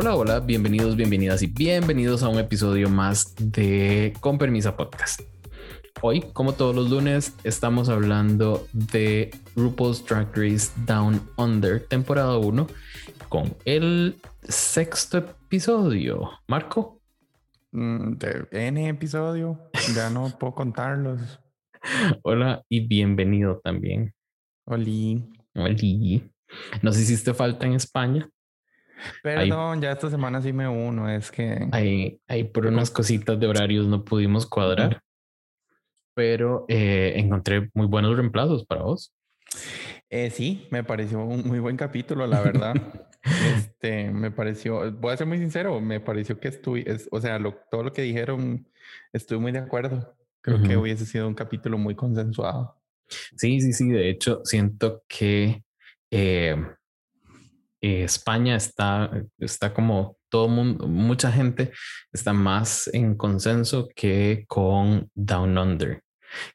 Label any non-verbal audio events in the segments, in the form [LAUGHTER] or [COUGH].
Hola, hola, bienvenidos, bienvenidas y bienvenidos a un episodio más de Con Permisa Podcast. Hoy, como todos los lunes, estamos hablando de RuPaul's Drag Race Down Under, temporada 1, con el sexto episodio. Marco. Mm, de N episodio, ya no [LAUGHS] puedo contarlos. Hola y bienvenido también. Oli. Oli. Nos hiciste falta en España. Perdón, ya esta semana sí me uno, es que... Hay, hay por unas cositas de horarios no pudimos cuadrar, pero eh, encontré muy buenos reemplazos para vos. Eh, sí, me pareció un muy buen capítulo, la verdad. [LAUGHS] este, me pareció, voy a ser muy sincero, me pareció que estuve, o sea, todo lo que dijeron, estoy muy de acuerdo. Creo que hubiese sido un capítulo muy consensuado. Sí, sí, sí. De hecho, siento que eh, eh, España está, está como todo mundo, mucha gente está más en consenso que con Down Under.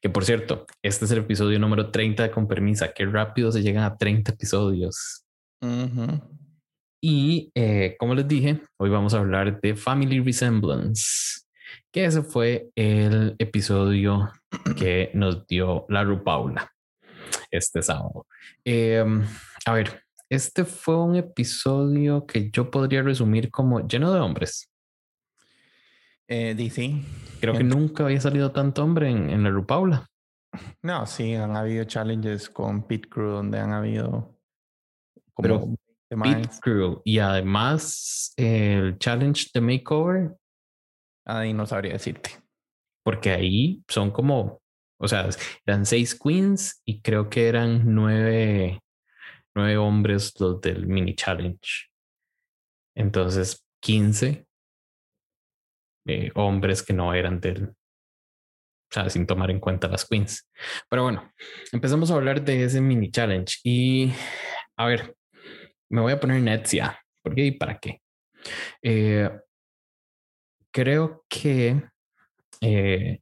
Que por cierto, este es el episodio número 30 de Con Permisa. Qué rápido se llegan a 30 episodios. Y eh, como les dije, hoy vamos a hablar de Family Resemblance, que ese fue el episodio que nos dio la Rupaula este sábado. Em, a ver, este fue un episodio que yo podría resumir como lleno de hombres. Eh, DC. Creo que nunca había salido tanto hombre en, la Rupaula. No, sí, han habido challenges con Pit Crew donde han habido como Pit Crew y además el challenge de makeover. Ahí no sabría decirte. Porque ahí son como, o sea, eran seis queens y creo que eran nueve nueve hombres los del mini challenge. Entonces, 15 eh, hombres que no eran del, o sea, sin tomar en cuenta las queens. Pero bueno, empezamos a hablar de ese mini challenge y a ver, me voy a poner Netzia. ¿Por qué y para qué? Eh, creo que eh,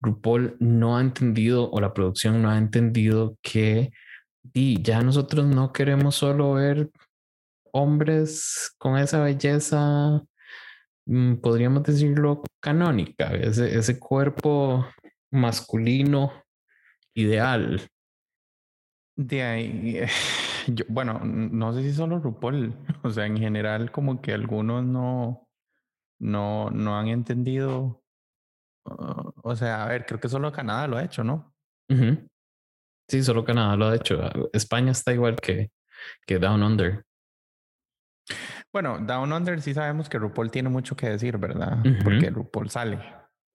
RuPaul no ha entendido o la producción no ha entendido que y ya nosotros no queremos solo ver hombres con esa belleza, mm, podríamos decirlo, canónica, ese, ese cuerpo masculino ideal. De ahí, [SIGHS] bueno, no sé si solo RuPaul, [LAUGHS] o sea, en general como que algunos no, no, no han entendido, uh, o sea, a ver, creo que solo Canadá lo ha hecho, ¿no? Sí, solo Canadá lo ha hecho. España está igual que, que Down Under. Bueno, Down Under sí sabemos que RuPaul tiene mucho que decir, ¿verdad? Porque RuPaul sale.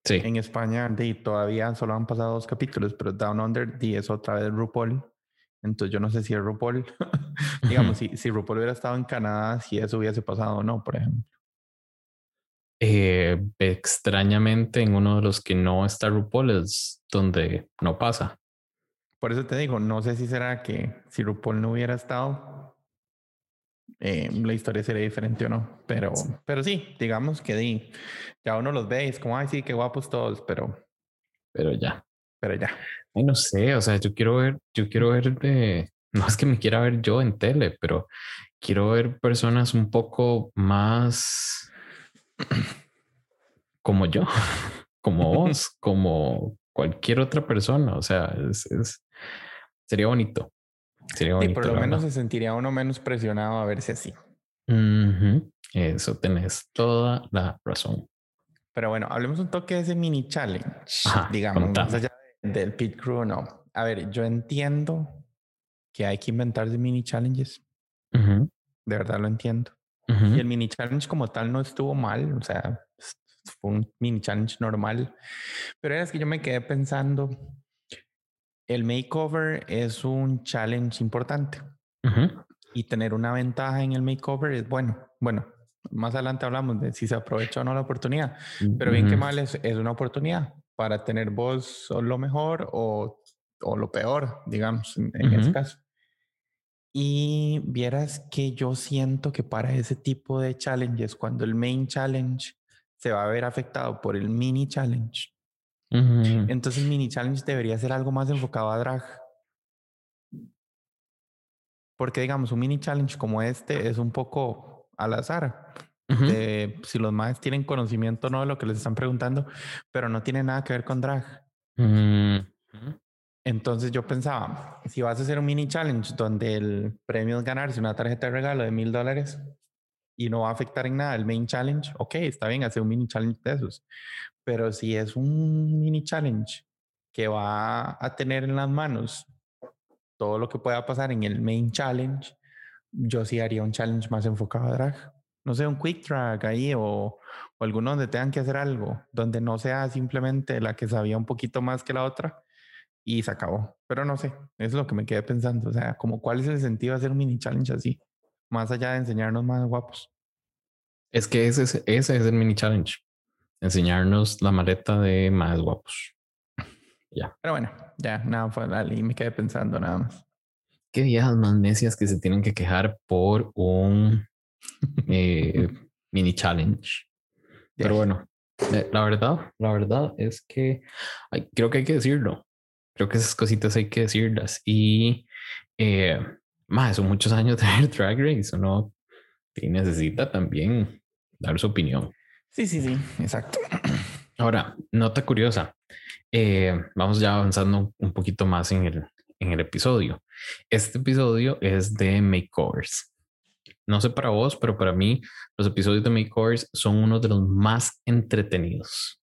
Sí. En España todavía solo han pasado dos capítulos, pero Down Under es otra vez RuPaul. Entonces yo no sé si es RuPaul. [LAUGHS] Digamos, si, si RuPaul hubiera estado en Canadá, si eso hubiese pasado o no, por ejemplo. Eh, extrañamente, en uno de los que no está RuPaul es donde no pasa. Por eso te digo, no sé si será que si RuPaul no hubiera estado, eh, la historia sería diferente o no. Pero, pero sí, digamos que di, ya uno los ve y es como, ay, sí, qué guapos todos, pero. Pero ya. Pero ya. Ay, no sé, o sea, yo quiero ver, yo quiero ver de. [LAUGHS] No es que me quiera ver yo en tele, pero quiero ver personas un poco más [CLEARS THROAT] como yo, [LAUGHS] como vos, [LAUGHS] como cualquier otra persona. O sea, es, Sería bonito. Sería bonito. Y por lo menos se sentiría uno menos presionado a verse así. Eso tenés toda la razón. Pero bueno, hablemos un toque de ese mini challenge. digamos, más allá del pit crew, no. A ver, yo entiendo que hay que inventarse mini challenges. De verdad lo entiendo. Y el mini challenge como tal no estuvo mal. O sea, fue un mini challenge normal. Pero es que yo me quedé pensando el makeover es un challenge importante. Y tener una ventaja en el makeover es bueno. Bueno, más adelante hablamos de si se aprovecha o no la oportunidad. Pero bien que mal es, es una oportunidad para tener voz lo mejor o, o lo peor, digamos, en, este caso. Y vieras que yo siento que para ese tipo de challenges, cuando el main challenge se va a ver afectado por el mini challenge, entonces el mini challenge debería ser algo más enfocado a drag. Porque digamos, un mini challenge como este es un poco al azar. de si los más tienen conocimiento o no de lo que les están preguntando, pero no tiene nada que ver con drag. Entonces yo pensaba, si vas a hacer un mini challenge donde el premio es ganarse una tarjeta de regalo de mil dólares y no va a afectar en nada el main challenge, ok, está bien hacer un mini challenge de esos. Pero si es un mini challenge que va a tener en las manos todo lo que pueda pasar en el main challenge, yo sí haría un challenge más enfocado a drag. No sé, un quick track ahí o, o alguno donde tengan que hacer algo, donde no sea simplemente la que sabía un poquito más que la otra y se acabó. Pero no sé, es lo que me quedé pensando. O sea, como cuál es el sentido de hacer un mini challenge así, más allá de enseñarnos más guapos. Es que ese es, ese es el mini challenge, enseñarnos la maleta de más guapos. [LAUGHS] Ya. Pero bueno, ya, nada, fue y me quedé pensando nada más. Qué viejas más necias que se tienen que quejar por un eh, [LAUGHS] mini challenge. Pero bueno, eh, la verdad, la verdad es que creo que hay que decirlo. Creo que esas cositas hay que decirlas. Y eh, más, son muchos años de ver Drag Race, ¿no? Y necesita también dar su opinión. Sí, sí, sí, exacto. Ahora, nota curiosa. Eh, vamos ya avanzando un poquito más en el, en el episodio. Este episodio es de makeovers. No sé para vos, pero para mí los episodios de makeovers son uno de los más entretenidos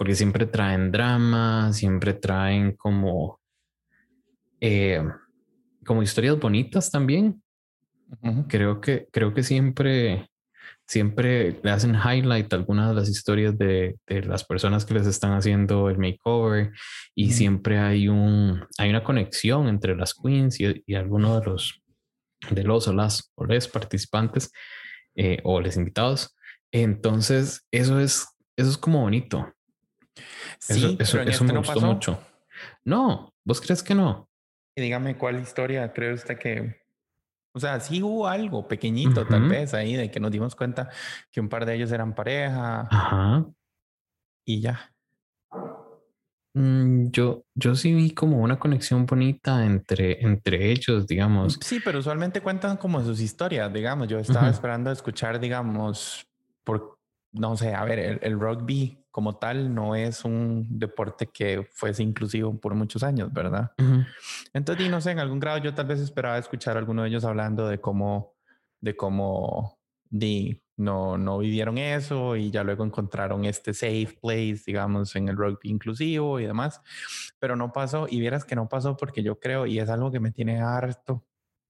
porque siempre traen drama, siempre traen como, eh, como historias bonitas también. Creo que, creo que siempre, siempre le hacen highlight algunas de las historias de, de las personas que les están haciendo el makeover y siempre hay un, hay una conexión entre las queens y, y algunos de los, de los o las o les participantes eh, o les invitados. Entonces, eso es, eso es como bonito. Sí, eso, pero eso, me este gustó mucho. No, ¿vos crees que no? Y dígame cuál historia cree usted que. O sea, sí hubo algo pequeñito, tal vez ahí, de que nos dimos cuenta que un par de ellos eran pareja. Ajá. Y ya. Mm, yo, yo sí vi como una conexión bonita entre, entre ellos, digamos. Sí, pero usualmente cuentan como sus historias, digamos. Yo estaba esperando escuchar, digamos, por, no sé, a ver, el, el rugby como tal no es un deporte que fuese inclusivo por muchos años, ¿verdad? Entonces, no sé, en algún grado yo tal vez esperaba escuchar a alguno de ellos hablando de cómo, de cómo, di, no, no vivieron eso y ya luego encontraron este safe place, digamos, en el rugby inclusivo y demás, pero no pasó. Y vieras que no pasó porque yo creo, y es algo que me tiene harto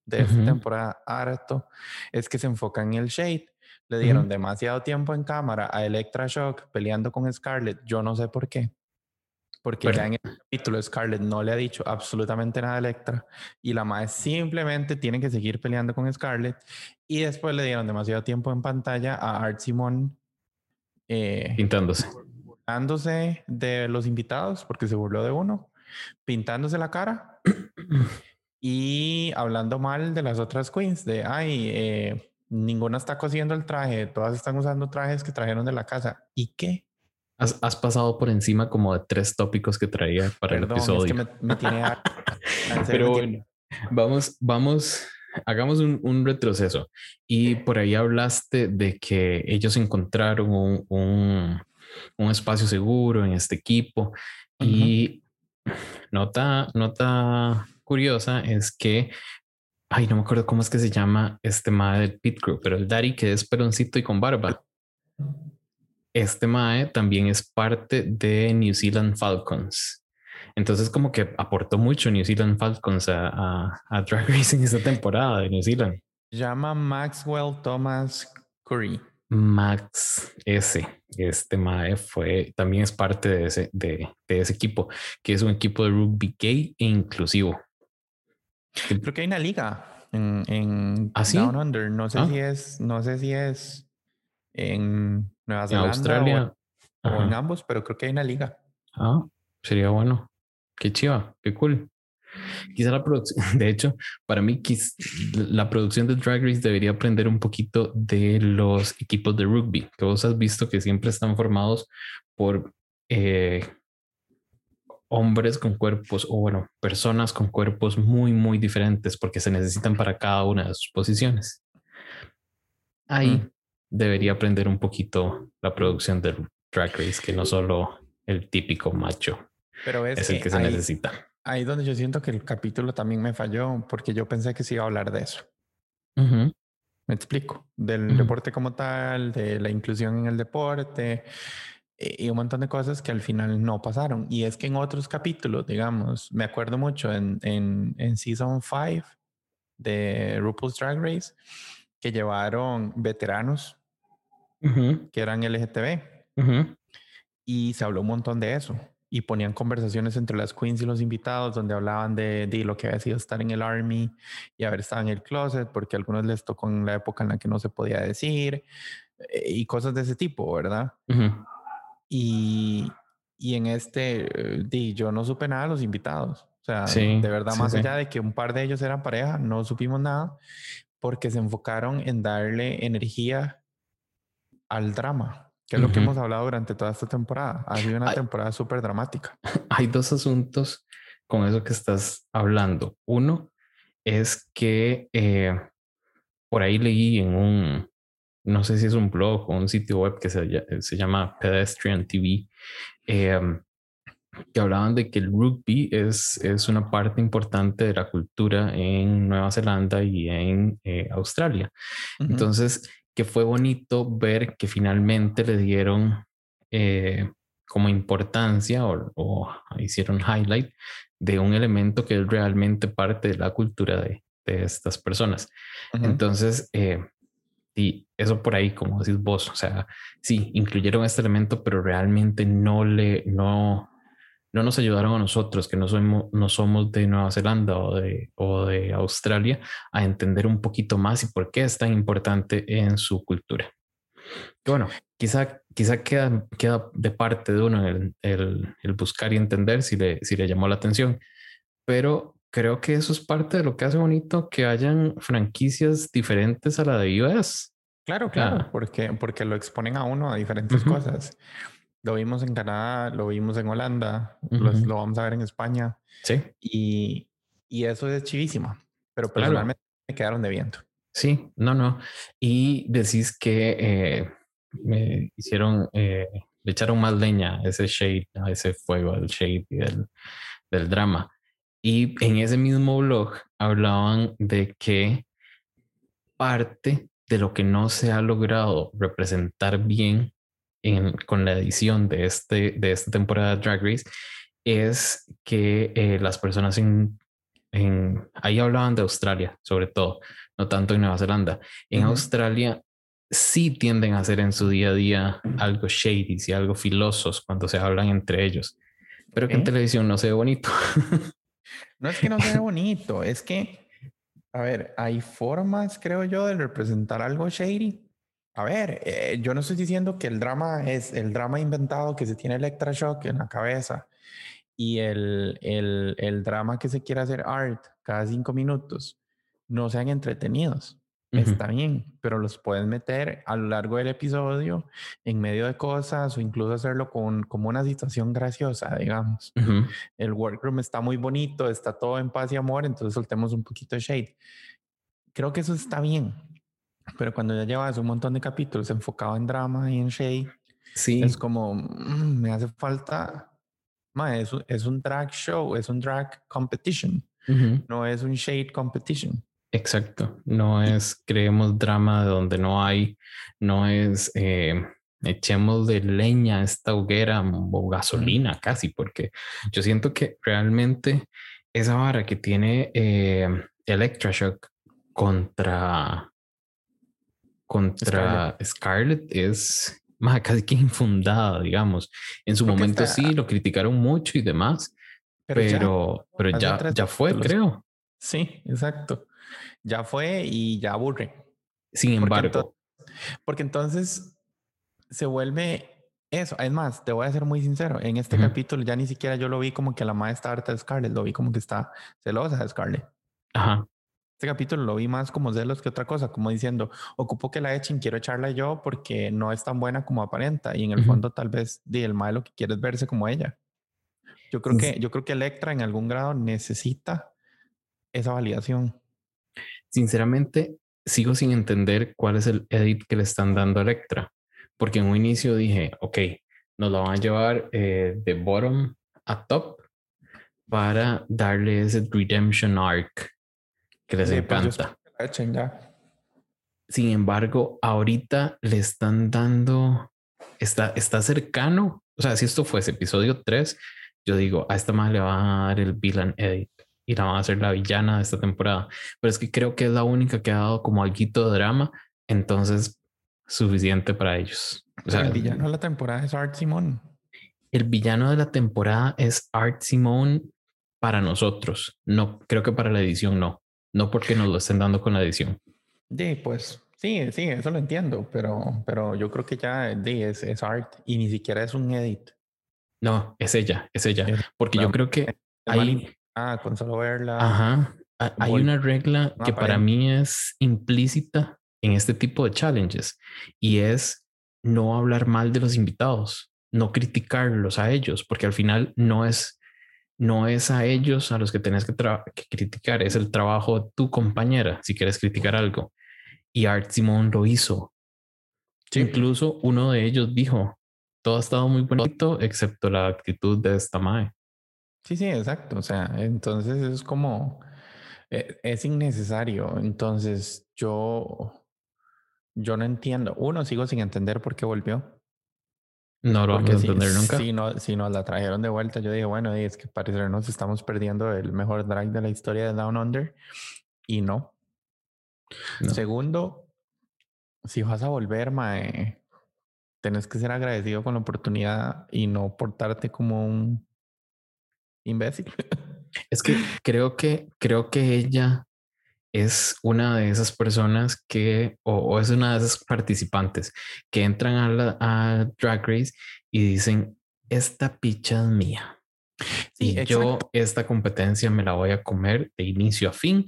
de esta temporada, harto, es que se enfoca en el shade le dieron demasiado tiempo en cámara a Electra Shock peleando con Scarlett. Yo no sé por qué. Porque ya en el capítulo Scarlett no le ha dicho absolutamente nada a Electra y la madre simplemente tiene que seguir peleando con Scarlett y después le dieron demasiado tiempo en pantalla a Art Simon eh, pintándose. Pintándose de los invitados porque se burló de uno, pintándose la cara [CLEARS THROAT] y hablando mal de las otras queens de ay, eh, ninguna está cosiendo el traje, todas están usando trajes que trajeron de la casa. ¿Y qué? Has, pasado por encima como de tres tópicos que traía para el episodio. Es que me, tiene [LAUGHS] Pero bueno, vamos, vamos, hagamos un, retroceso. Y por ahí hablaste de que ellos encontraron un, espacio seguro en este equipo. Y nota, nota curiosa es que Ay, no me acuerdo cómo es que se llama este mae del Pit Crew, pero el Daddy que es peloncito y con barba. Este mae también es parte de New Zealand Falcons. Entonces, como que aportó mucho New Zealand Falcons a, a, Drag Racing esta temporada de New Zealand. Llama Maxwell Thomas Curry. Max S. Este Mae fue también es parte de ese, de, de ese equipo, que es un equipo de rugby gay e inclusivo. Creo que hay una liga en, en ¿Ah, Down Under. No sé ah. si es, no sé si es en Nueva Zelanda Australia. O, en ambos, pero creo que hay una liga. Ah, sería bueno. Qué chiva, qué cool. Quizá la producción, [LAUGHS] de hecho, para mí la producción de Drag Race debería aprender un poquito de los equipos de rugby, que vos has visto que siempre están formados por eh, hombres con cuerpos o bueno, personas con cuerpos muy, muy diferentes porque se necesitan para cada una de sus posiciones. Ahí, mm. debería aprender un poquito la producción del Drag Race, que no solo el típico macho Pero es, el que, se necesita. Ahí donde yo siento que el capítulo también me falló, porque yo pensé que se iba a hablar de eso. Me explico, del deporte como tal, de la inclusión en el deporte y un montón de cosas que al final no pasaron. Y es que en otros capítulos, digamos, me acuerdo mucho en, en, en Season 5 de RuPaul's Drag Race, que llevaron veteranos que eran LGTB. Y se habló un montón de eso. Y ponían conversaciones entre las queens y los invitados donde hablaban de, de, lo que había sido estar en el army y haber estado en el closet, porque a algunos les tocó en la época en la que no se podía decir eh, y cosas de ese tipo, ¿verdad? Y, y, en este, di, yo no supe nada de los invitados. O sea, de verdad, más allá de que un par de ellos eran pareja, no supimos nada porque se enfocaron en darle energía al drama, que es lo que hemos hablado durante toda esta temporada. Ha sido una temporada súper dramática. [LAUGHS] Hay dos asuntos con eso que estás hablando. Uno es que eh, por ahí leí en un, no sé si es un blog o un sitio web que se, se llama Pedestrian TV, eh, que hablaban de que el rugby es, es una parte importante de la cultura en Nueva Zelanda y en eh, Australia. Entonces, que fue bonito ver que finalmente le dieron eh, como importancia o, hicieron highlight de un elemento que es realmente parte de la cultura de, de estas personas. Entonces, eh, y eso por ahí, como decís vos, o sea, sí, incluyeron este elemento, pero realmente no le, no, no nos ayudaron a nosotros, que no somos, no somos de Nueva Zelanda o de, o de Australia, a entender un poquito más y por qué es tan importante en su cultura. bueno, quizá, quizá queda, queda de parte de uno el, el, buscar y entender si le, si le llamó la atención, pero creo que eso es parte de lo que hace bonito que hayan franquicias diferentes a la de US. Claro, claro, porque, porque lo exponen a uno a diferentes cosas. Lo vimos en Canadá, lo vimos en Holanda, lo, vamos a ver en España. Sí. Y, y eso es chivísimo. Pero personalmente me quedaron de viento. Sí, no, no. Y decís que eh, me hicieron, eh, le echaron más leña a ese shade, a ese fuego del shade y del, del drama. Y en ese mismo blog hablaban de que parte de lo que no se ha logrado representar bien con la edición de, este, de esta temporada de Drag Race es que eh, las personas en, en, ahí hablaban de Australia, sobre todo, no tanto en Nueva Zelanda. En Australia sí tienden a hacer en su día a día algo shady y algo filosos cuando se hablan entre ellos, pero que en televisión no se ve bonito. [LAUGHS] no es que no se ve bonito, es que, a ver, hay formas, creo yo, de representar algo shady a ver, eh, yo no estoy diciendo que el drama es el drama inventado que se tiene electroshock en la cabeza y el, el, el drama que se quiere hacer art cada cinco minutos no sean entretenidos. Está bien, pero los puedes meter a lo largo del episodio en medio de cosas o incluso hacerlo con como una situación graciosa, digamos. [LAUGHS] El workroom está muy bonito, está todo en paz y amor, entonces soltemos un poquito de shade. Creo que eso está bien pero cuando ya llevas un montón de capítulos enfocado en drama y en shade, sí. es como, mm, me hace falta, ma, es, es, un drag show, es un drag competition, no es un shade competition. Exacto, no es creemos drama donde no hay, no es eh, echemos de leña esta hoguera o gasolina casi, porque yo siento que realmente esa vara que tiene eh, Electroshock contra contra Scarlett, es más casi que infundada, digamos. En su momento sí, lo criticaron mucho y demás, pero, pero, ya, ya, fue, creo. Sí, exacto. Ya fue y ya aburre. Sin embargo. Porque entonces, se vuelve eso. Es más, te voy a ser muy sincero. En este capítulo ya ni siquiera yo lo vi como que la maestra harta de Scarlett, lo vi como que está celosa de Scarlett. Ajá. Este capítulo lo vi más como celos que otra cosa, como diciendo, ocupo que la echen, quiero echarla yo porque no es tan buena como aparenta y en el fondo tal vez di el malo que quieres verse como ella. Yo creo que yo creo que Electra en algún grado necesita esa validación. Sinceramente, sigo sin entender cuál es el edit que le están dando a Electra, porque en un inicio dije, ok, nos la van a llevar eh, de bottom a top para darle ese redemption arc que les pues, encanta. Sin embargo, ahorita le están dando, está, está cercano. O sea, si esto fuese episodio 3, yo digo, a esta más le va a dar el villain edit y la van a hacer la villana de esta temporada. Pero es que creo que es la única que ha dado como algo de drama. Entonces, suficiente para ellos. O sea, el villano de la temporada es Art Simone. El villano de la temporada es Art Simone para nosotros. No, creo que para la edición no. No porque nos lo estén dando con la edición. Sí, pues sí, sí, eso lo entiendo, pero, pero yo creo que ya es, es art y ni siquiera es un edit. No, es ella, es ella. Porque yo creo que hay. Ah, con solo verla. Ajá. Hay una regla que para mí es implícita en este tipo de challenges y es no hablar mal de los invitados, no criticarlos a ellos, porque al final no es no es a ellos a los que tenés que, criticar, es el trabajo de tu compañera si quieres criticar algo. Y Art Simon lo hizo. Incluso uno de ellos dijo, todo ha estado muy bonito excepto la actitud de esta Mae. Sí, sí, exacto. O sea, entonces es como, e, es innecesario. Entonces yo, yo no entiendo. Uno, sigo sin entender por qué volvió. No lo vamos a entender nunca. Si, no, si nos la trajeron de vuelta, yo dije, bueno, es que parece nos estamos perdiendo el mejor drag de la historia de Down Under. Y no. Segundo, si vas a volver, Mae, tenés que ser agradecido con la oportunidad y no portarte como un imbécil. [LAUGHS] Es que creo que creo que ella es una de esas personas que, o, es una de esas participantes que entran a, la, a Drag Race y dicen, esta picha es mía. y yo esta competencia me la voy a comer de inicio a fin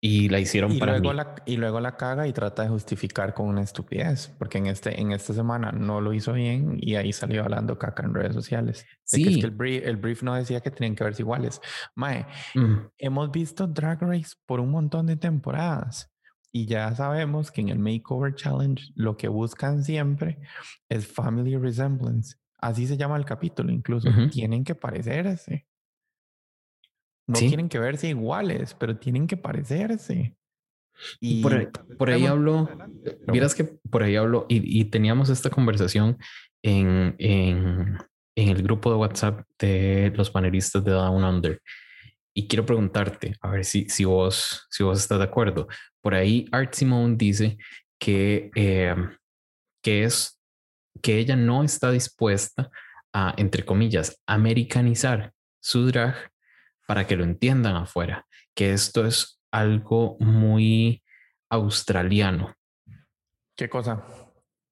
y la hicieron y para luego mí. La, y luego la caga y trata de justificar con una estupidez, porque en, este, en esta semana no lo hizo bien y ahí salió hablando caca en redes sociales. Sí. Que es que el, brief, el, brief, no decía que tenían que verse iguales. Mae, mm. hemos visto Drag Race por un montón de temporadas y ya sabemos que en el Makeover Challenge lo que buscan siempre es Family Resemblance. Así se llama el capítulo, incluso. Tienen que parecerse. No tienen que verse iguales, pero tienen que parecerse. Y por ahí, por ahí hablo, miras que por ahí hablo y, teníamos esta conversación en, en, en, el grupo de WhatsApp de los panelistas de Down Under. Y quiero preguntarte, a ver si, si, vos, si vos estás de acuerdo. Por ahí Art Simone dice que, eh, que, es, que ella no está dispuesta a, entre comillas, americanizar su drag para que lo entiendan afuera, que esto es algo muy australiano. ¿Qué cosa?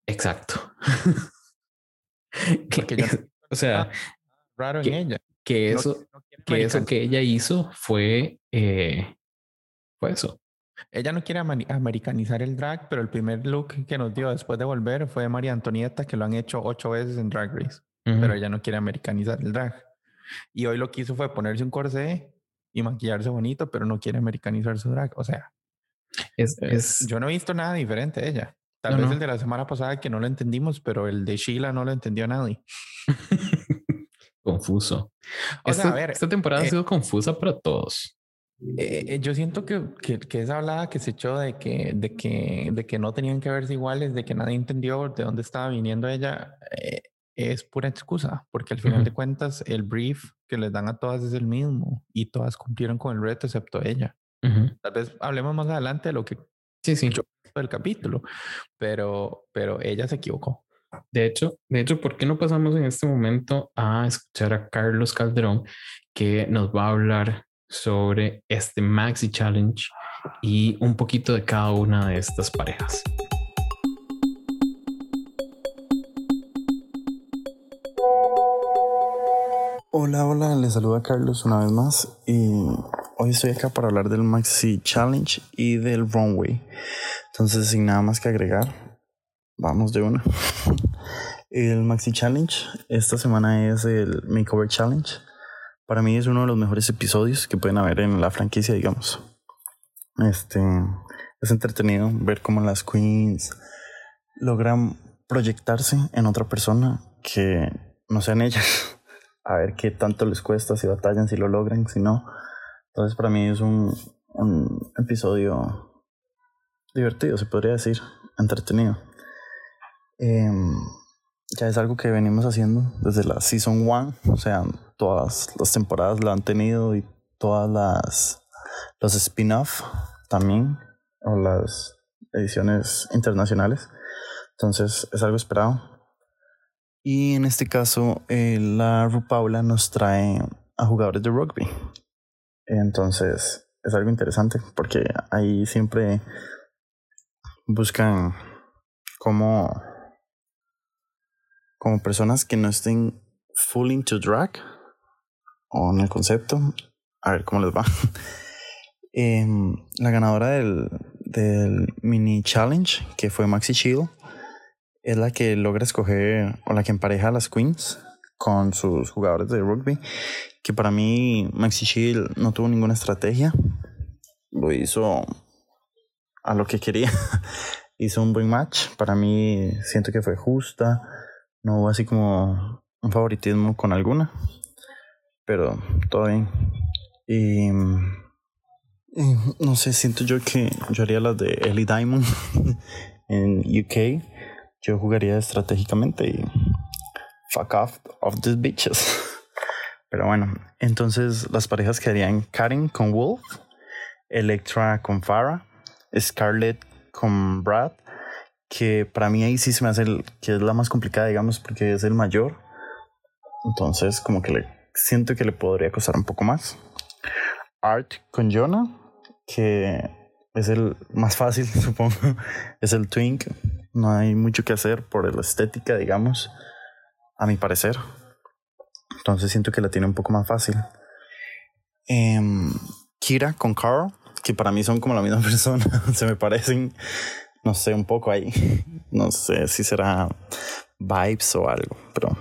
Exacto. [LAUGHS] o sea, raro en ella. Que eso, que eso que ella hizo fue, eh, fue eso. Ella no quiere americanizar el drag, pero el primer look que nos dio después de volver fue María Antonieta, que lo han hecho ocho veces en Drag Race, pero ella no quiere americanizar el drag. Y hoy lo que hizo fue ponerse un corsé y maquillarse bonito, pero no quiere americanizar su drag. O sea, es, eh, es... yo no he visto nada diferente de ella. Tal vez el de la semana pasada que no lo entendimos, pero el de Sheila no lo entendió nadie. [LAUGHS] Confuso. O esta, sea, a ver, esta temporada ha eh, sido confusa para todos. Eh, yo siento que, que, que, esa hablada que se echó de que, de, que, de que no tenían que verse iguales, de que nadie entendió de dónde estaba viniendo ella, es pura excusa, porque al final de cuentas el brief que les dan a todas es el mismo y todas cumplieron con el reto excepto ella. Tal vez hablemos más adelante de lo que sí, sí. del capítulo, pero, pero ella se equivocó. De hecho, de hecho, ¿por qué no pasamos en este momento a escuchar a Carlos Calderón que nos va a hablar sobre este Maxi Challenge y un poquito de cada una de estas parejas? Hola, hola, les saluda Carlos una vez más y hoy estoy acá para hablar del Maxi Challenge y del Runway. Entonces, sin nada más que agregar, vamos de una. [LAUGHS] El Maxi Challenge esta semana es el Makeover Challenge. Para mí es uno de los mejores episodios que pueden haber en la franquicia, digamos. Este, es entretenido ver cómo las queens logran proyectarse en otra persona que no sean ellas. [LAUGHS] A ver qué tanto les cuesta, si batallan, si lo logran, si no. Entonces para mí es un, un episodio divertido, se podría decir, entretenido. Em, ya es algo que venimos haciendo desde la Season 1, o sea, todas las temporadas lo han tenido y todas las los spin-off también, o las ediciones internacionales. Entonces es algo esperado. Y en este caso, eh, la Rupaula nos trae a jugadores de rugby. Entonces es algo interesante porque ahí siempre buscan cómo como personas que no estén full into drag o en el concepto. A ver cómo les va. [LAUGHS] Em, la ganadora del, del mini challenge, que fue Maxi Shield, es la que logra escoger o la que empareja a las queens con sus jugadores de rugby. Que para mí Maxi Shield no tuvo ninguna estrategia. Lo hizo a lo que quería. [LAUGHS] hizo un buen match. Para mí siento que fue justa. No hubo así como un favoritismo con alguna. Pero todo bien. Y, no sé, siento yo que yo haría las de Ellie Diamond [LAUGHS] en UK. Yo jugaría estratégicamente y fuck off of these bitches. [LAUGHS] Pero bueno, entonces las parejas quedarían Karen con Wolf, Electra con Farah, Scarlett con Brad que para mí ahí sí se me hace el, que es la más complicada, digamos, porque es el mayor. Entonces, como que le siento que le podría costar un poco más. Art con Jonah, que es el más fácil, [LAUGHS] supongo. es el Twink. No hay mucho que hacer por la estética, digamos, a mi parecer. Entonces siento que la tiene un poco más fácil. Em, Kira con Carl, que para mí son como la misma [LAUGHS] persona, se me parecen no sé, un poco ahí. [LAUGHS] No sé si será vibes o algo, pero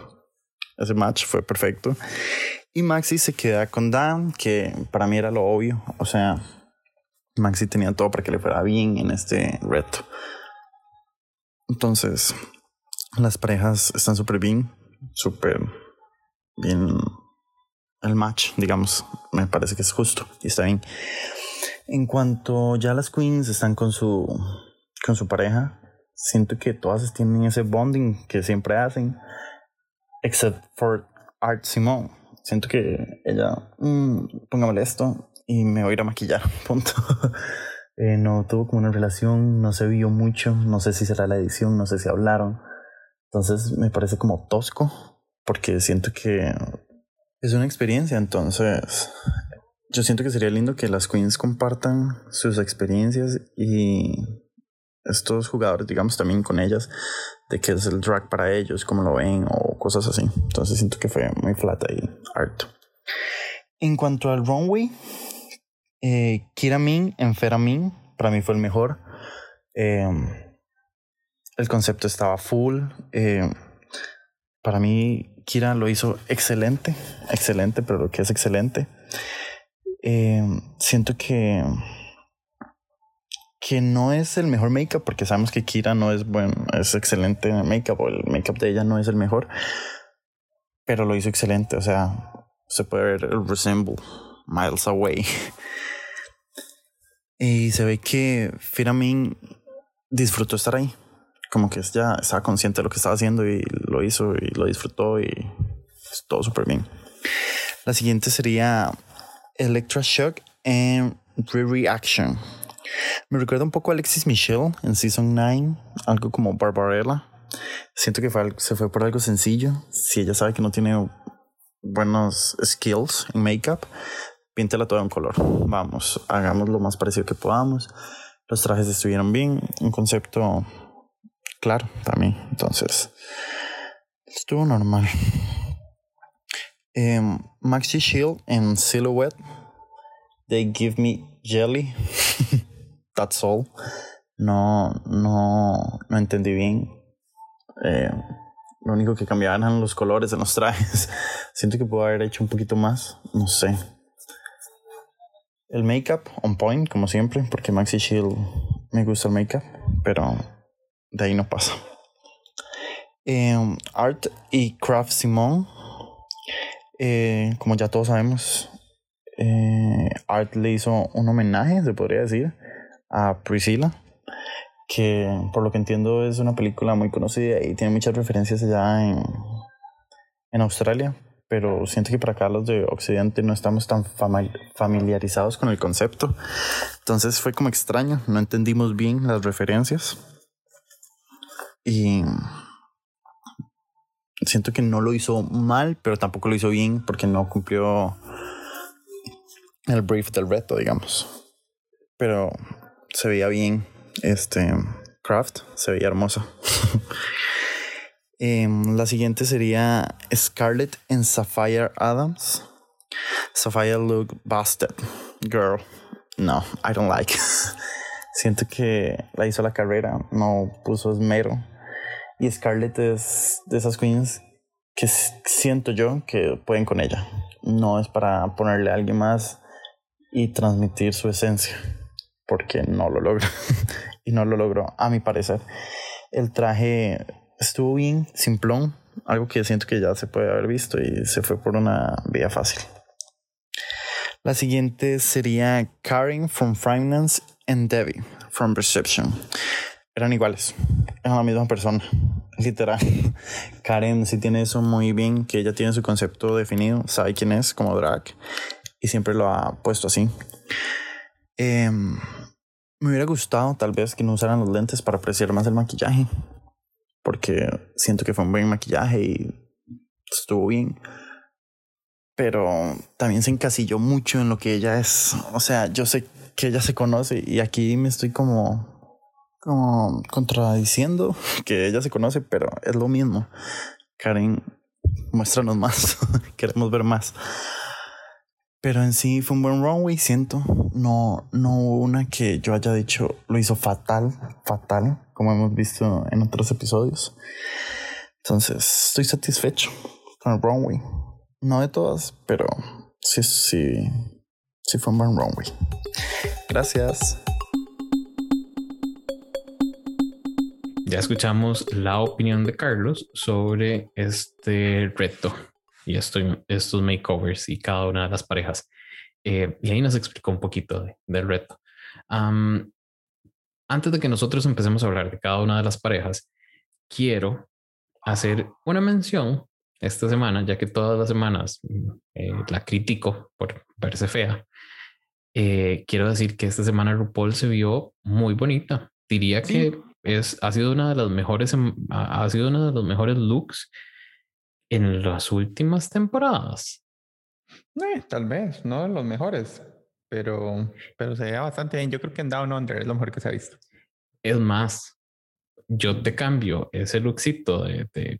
ese match fue perfecto. Y Maxi se queda con Dan, que para mí era lo obvio. O sea, Maxi tenía todo para que le fuera bien en este reto. Entonces, las parejas están súper bien, súper bien. El match, digamos, me parece que es justo y está bien. En cuanto ya las queens están con su con su pareja, siento que todas tienen ese bonding que siempre hacen, except for Art Simone. Siento que ella, mmm, póngame esto y me voy a ir a maquillar, [LAUGHS] punto. Eh, no tuvo como una relación, no se vio mucho, no sé si será la edición, no sé si hablaron. Entonces me parece como tosco, porque siento que es una experiencia, entonces yo siento que sería lindo que las queens compartan sus experiencias y estos jugadores, digamos, también con ellas, de qué es el drag para ellos, cómo lo ven o cosas así. Entonces siento que fue muy flat y harto. En cuanto al runway, eh, Kira Min en Feramin, para mí fue el mejor. Em, el concepto estaba full. Em, para mí, Kira lo hizo excelente, excelente, pero lo que es excelente. Em, siento que que no es el mejor make-up, porque sabemos que Kira no es bueno, es excelente en make-up, o el make-up de ella no es el mejor, pero lo hizo excelente, o sea, se puede ver el resemble miles away. [LAUGHS] y se ve que Firamin disfrutó estar ahí, como que ya estaba consciente de lo que estaba haciendo y lo hizo y lo disfrutó y todo súper bien. La siguiente sería Electra Shock and Re-Reaction. Me recuerda un poco a Alexis Michelle en Season 9, algo como Barbarella. Siento que se fue por algo sencillo. Si ella sabe que no tiene buenos skills en makeup, píntela toda en color. Vamos, hagamos lo más parecido que podamos. Los trajes estuvieron bien, un concepto claro también. Entonces, estuvo normal. Em, Maxi Shield en Silhouette. They give me jelly. [LAUGHS] That's all. No, no, no entendí bien. Eh, lo único que cambiaban eran los colores en los trajes. [LAUGHS] Siento que puedo haber hecho un poquito más. No sé. El make-up on point, como siempre, porque Maxi Shield me gusta el make-up, pero de ahí no pasa. Em, Art y Craft Simone, eh, como ya todos sabemos, eh, Art le hizo un homenaje, se podría decir, a Priscilla, que por lo que entiendo es una película muy conocida y tiene muchas referencias allá en, en Australia, pero siento que para acá los de Occidente no estamos tan familiarizados con el concepto. Entonces fue como extraño, no entendimos bien las referencias. Y siento que no lo hizo mal, pero tampoco lo hizo bien porque no cumplió el brief del reto, digamos. Pero se veía bien. Este Craft se veía hermosa. [LAUGHS] Em, la siguiente sería Scarlett en Sapphire Adams. Sapphire look busted. Girl. No, I don't like. [LAUGHS] Siento que la hizo la carrera, no puso esmero. Y Scarlett es de esas queens que siento yo que pueden con ella. No es para ponerle a alguien más y transmitir su esencia, porque no lo logra. [LAUGHS] y no lo logró, a mi parecer. El traje estuvo bien, simplón, algo que siento que ya se puede haber visto y se fue por una vía fácil. La siguiente sería Karen from Finance and Debbie from Reception. Eran iguales, eran la misma persona, literal. [LAUGHS] Karen sí tiene eso muy bien, que ella tiene su concepto definido, sabe quién es como drag y siempre lo ha puesto así. Em, me hubiera gustado tal vez que no usaran los lentes para apreciar más el maquillaje, porque siento que fue un buen maquillaje y estuvo bien. Pero también se encasilló mucho en lo que ella es. O sea, yo sé que ella se conoce y aquí me estoy como, como contradiciendo [LAUGHS] que ella se conoce, pero es lo mismo. Karen, muéstranos más. [LAUGHS] Queremos ver más. Pero en sí fue un buen runway, siento. No, no una que yo haya dicho lo hizo fatal, fatal, como hemos visto en otros episodios. Entonces, estoy satisfecho con el runway. No de todas, pero sí, sí, sí fue un buen runway. Gracias. Ya escuchamos la opinión de Carlos sobre este reto y estos makeovers y cada una de las parejas. Eh, y ahí nos explicó un poquito del reto. antes de que nosotros empecemos a hablar de cada una de las parejas, quiero hacer una mención esta semana, ya que todas las semanas mm, eh, la critico por verse fea. Eh, quiero decir que esta semana RuPaul se vio muy bonita. Diría que es, ha sido una de las mejores, ha sido uno de los mejores looks en las últimas temporadas. Eh, tal vez, no de los mejores, pero, pero se veía bastante bien. Yo creo que en Down Under es lo mejor que se ha visto. Es más, yo te cambio ese lookcito de, de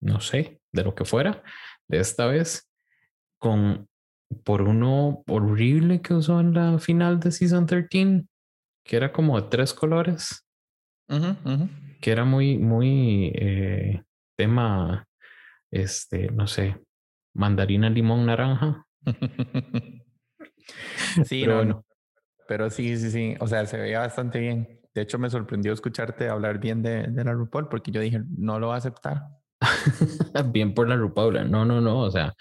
no sé, de lo que fuera, de esta vez, con por uno horrible que usó en la final de Season 13, que era como de tres colores, que era muy, muy eh, tema este, no sé, mandarina, limón, naranja. sí, pero, no, pero sí, sí, sí. O sea, se veía bastante bien. De hecho, me sorprendió escucharte hablar bien de, de la RuPaul porque yo dije, no lo va a aceptar. [LAUGHS] bien por la RuPaul. No, no, no. O sea,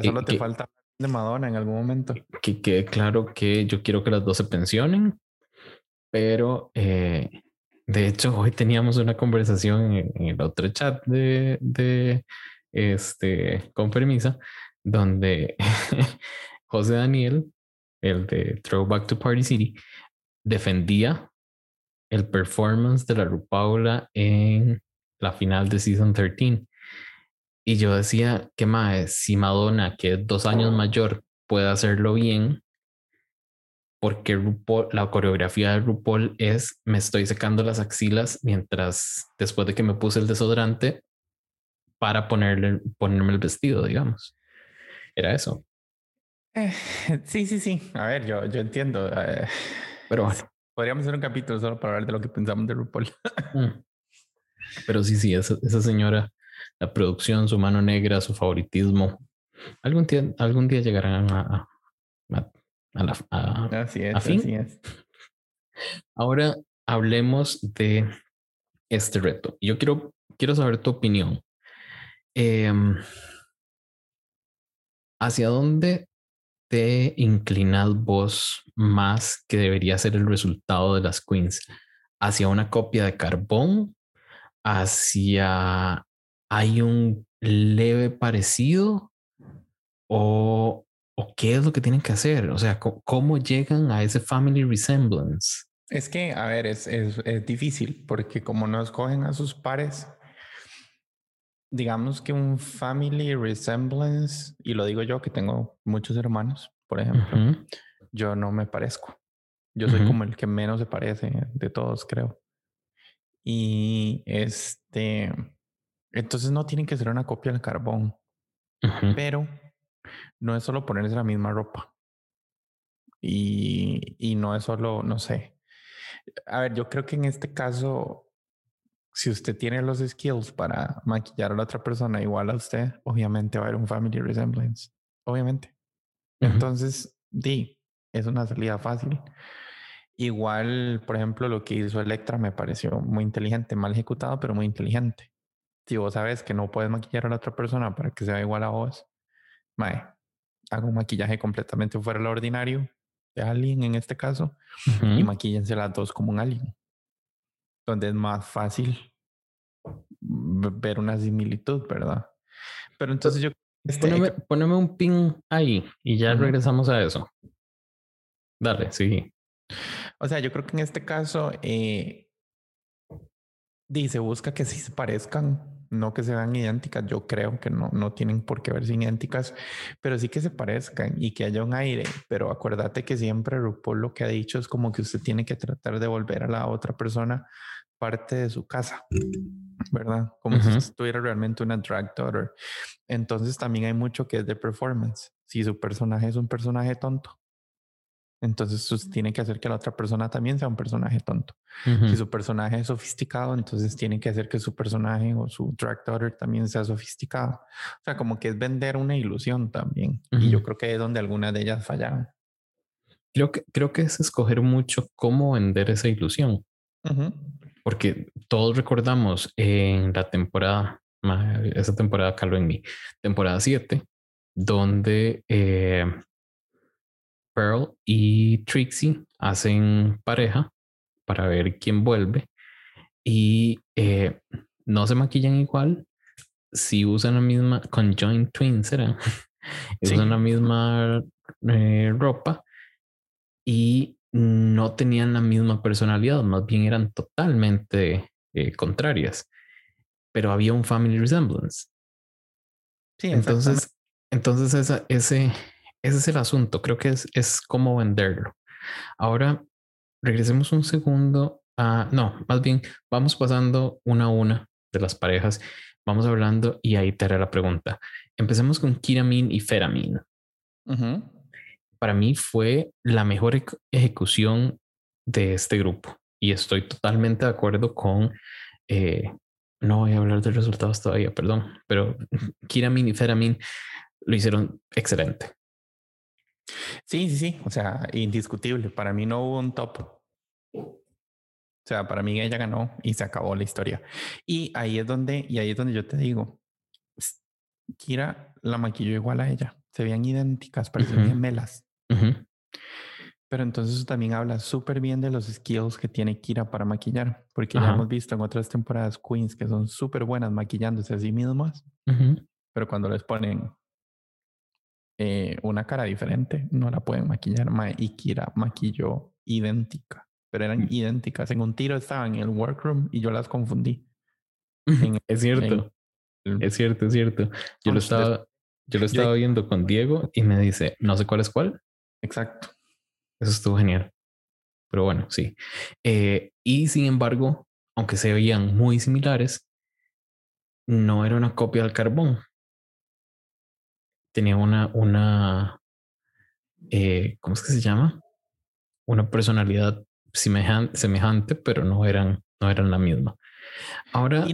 solo te falta de Madonna en algún momento. Que quede claro que yo quiero que las dos se pensionen, pero eh, de hecho, hoy teníamos una conversación en, el otro chat de, de este, con permisa, donde [LAUGHS] José Daniel, el de Throwback to Party City, defendía el performance de la RuPaula en la final de Season 13. Y yo decía que más, si Madonna, que es dos años mayor, puede hacerlo bien, porque la coreografía de RuPaul es me estoy secando las axilas mientras después de que me puse el desodorante para ponerle, ponerme el vestido, digamos. Era eso. Eh, [LAUGHS] sí, sí, sí. A ver, yo, yo entiendo. Eh, pero bueno. Podríamos hacer un capítulo solo para hablar de lo que pensamos de RuPaul. Mm. Pero sí, sí, esa, esa, señora, la producción, su mano negra, su favoritismo, algún día, algún día llegarán a, a, a, la, así es, fin. Así es. Ahora, hablemos de este reto. Yo quiero, quiero saber tu opinión. Em, ¿Hacia dónde te inclinas vos más que debería ser el resultado de las queens? ¿Hacia una copia de carbón? ¿Hacia hay un leve parecido? ¿O, o qué es lo que tienen que hacer? O sea, ¿cómo, llegan a ese family resemblance? Es que, a ver, es, es, es difícil porque como no escogen a sus pares, digamos que un family resemblance, y lo digo yo que tengo muchos hermanos, por ejemplo, yo no me parezco. Yo soy como el que menos se parece de todos, creo. Y este, entonces no tienen que ser una copia del carbón, pero no es solo ponerse la misma ropa. Y, y no es solo, no sé. A ver, yo creo que en este caso si usted tiene los skills para maquillar a la otra persona igual a usted, obviamente va a haber un family resemblance. Obviamente. Entonces, di, es una salida fácil. Igual, por ejemplo, lo que hizo Electra me pareció muy inteligente, mal ejecutado, pero muy inteligente. Si vos sabes que no puedes maquillar a la otra persona para que sea igual a vos, mae, haga un maquillaje completamente fuera de lo ordinario de alguien en este caso y maquillense las dos como un alien donde es más fácil ver una similitud, ¿verdad? Pero entonces yo... Este, poneme, un pin ahí y ya regresamos a eso. Dale, sí. O sea, yo creo que en este caso eh, dice, busca que sí se parezcan, no que se vean idénticas. Yo creo que no, no tienen por qué verse idénticas, pero sí que se parezcan y que haya un aire. Pero acuérdate que siempre RuPaul lo que ha dicho es como que usted tiene que tratar de volver a la otra persona parte de su casa, ¿verdad? Como si estuviera realmente una drag daughter. Entonces también hay mucho que es de performance. Si su personaje es un personaje tonto, entonces tiene que hacer que la otra persona también sea un personaje tonto. Si su personaje es sofisticado, entonces tiene que hacer que su personaje o su drag daughter también sea sofisticado. O sea, como que es vender una ilusión también. Y yo creo que es donde algunas de ellas fallaron. Creo que, creo que es escoger mucho cómo vender esa ilusión porque todos recordamos en la temporada, esa temporada caló en mi temporada 7, donde eh, Pearl y Trixie hacen pareja para ver quién vuelve y eh, no se maquillan igual si usan la misma conjoint twins, ¿será? [LAUGHS] usan la misma eh, ropa y no tenían la misma personalidad, más bien eran totalmente eh, contrarias, pero había un family resemblance. Sí, entonces, entonces ese, ese es el asunto. Creo que es, es como venderlo. Ahora, regresemos un segundo a, no, más bien vamos pasando una a una de las parejas, vamos hablando y ahí te haré la pregunta. Empecemos con Kiramin y Feramin para mí fue la mejor ejecución de este grupo y estoy totalmente de acuerdo con, eh, no voy a hablar de resultados todavía, perdón, pero [LAUGHS] Kiramin y Feramin lo hicieron excelente. Sí, sí, sí, o sea, indiscutible. Para mí no hubo un top. O sea, para mí ella ganó y se acabó la historia. Y ahí es donde, y ahí es donde yo te digo, Kira la maquilló igual a ella. Se veían idénticas, parecían gemelas. Pero entonces también habla súper bien de los skills que tiene Kira para maquillar, porque ya hemos visto en otras temporadas queens que son súper buenas maquillándose a sí mismas, pero cuando les ponen eh, una cara diferente, no la pueden maquillar. y Kira maquilló idéntica, pero eran mm. idénticas. En un tiro estaban en el workroom y yo las confundí. [LAUGHS] es cierto. es cierto, es cierto. Yo lo estaba, yo lo estaba viendo con Diego y me dice, no sé cuál es cuál. Exacto. Eso estuvo genial. Pero bueno, sí. Eh, y sin embargo, aunque se veían muy similares, no era una copia del carbón. Tenía una, una, eh, ¿cómo es que se llama? Una personalidad semejante, semejante, pero no eran, no eran la misma. Ahora.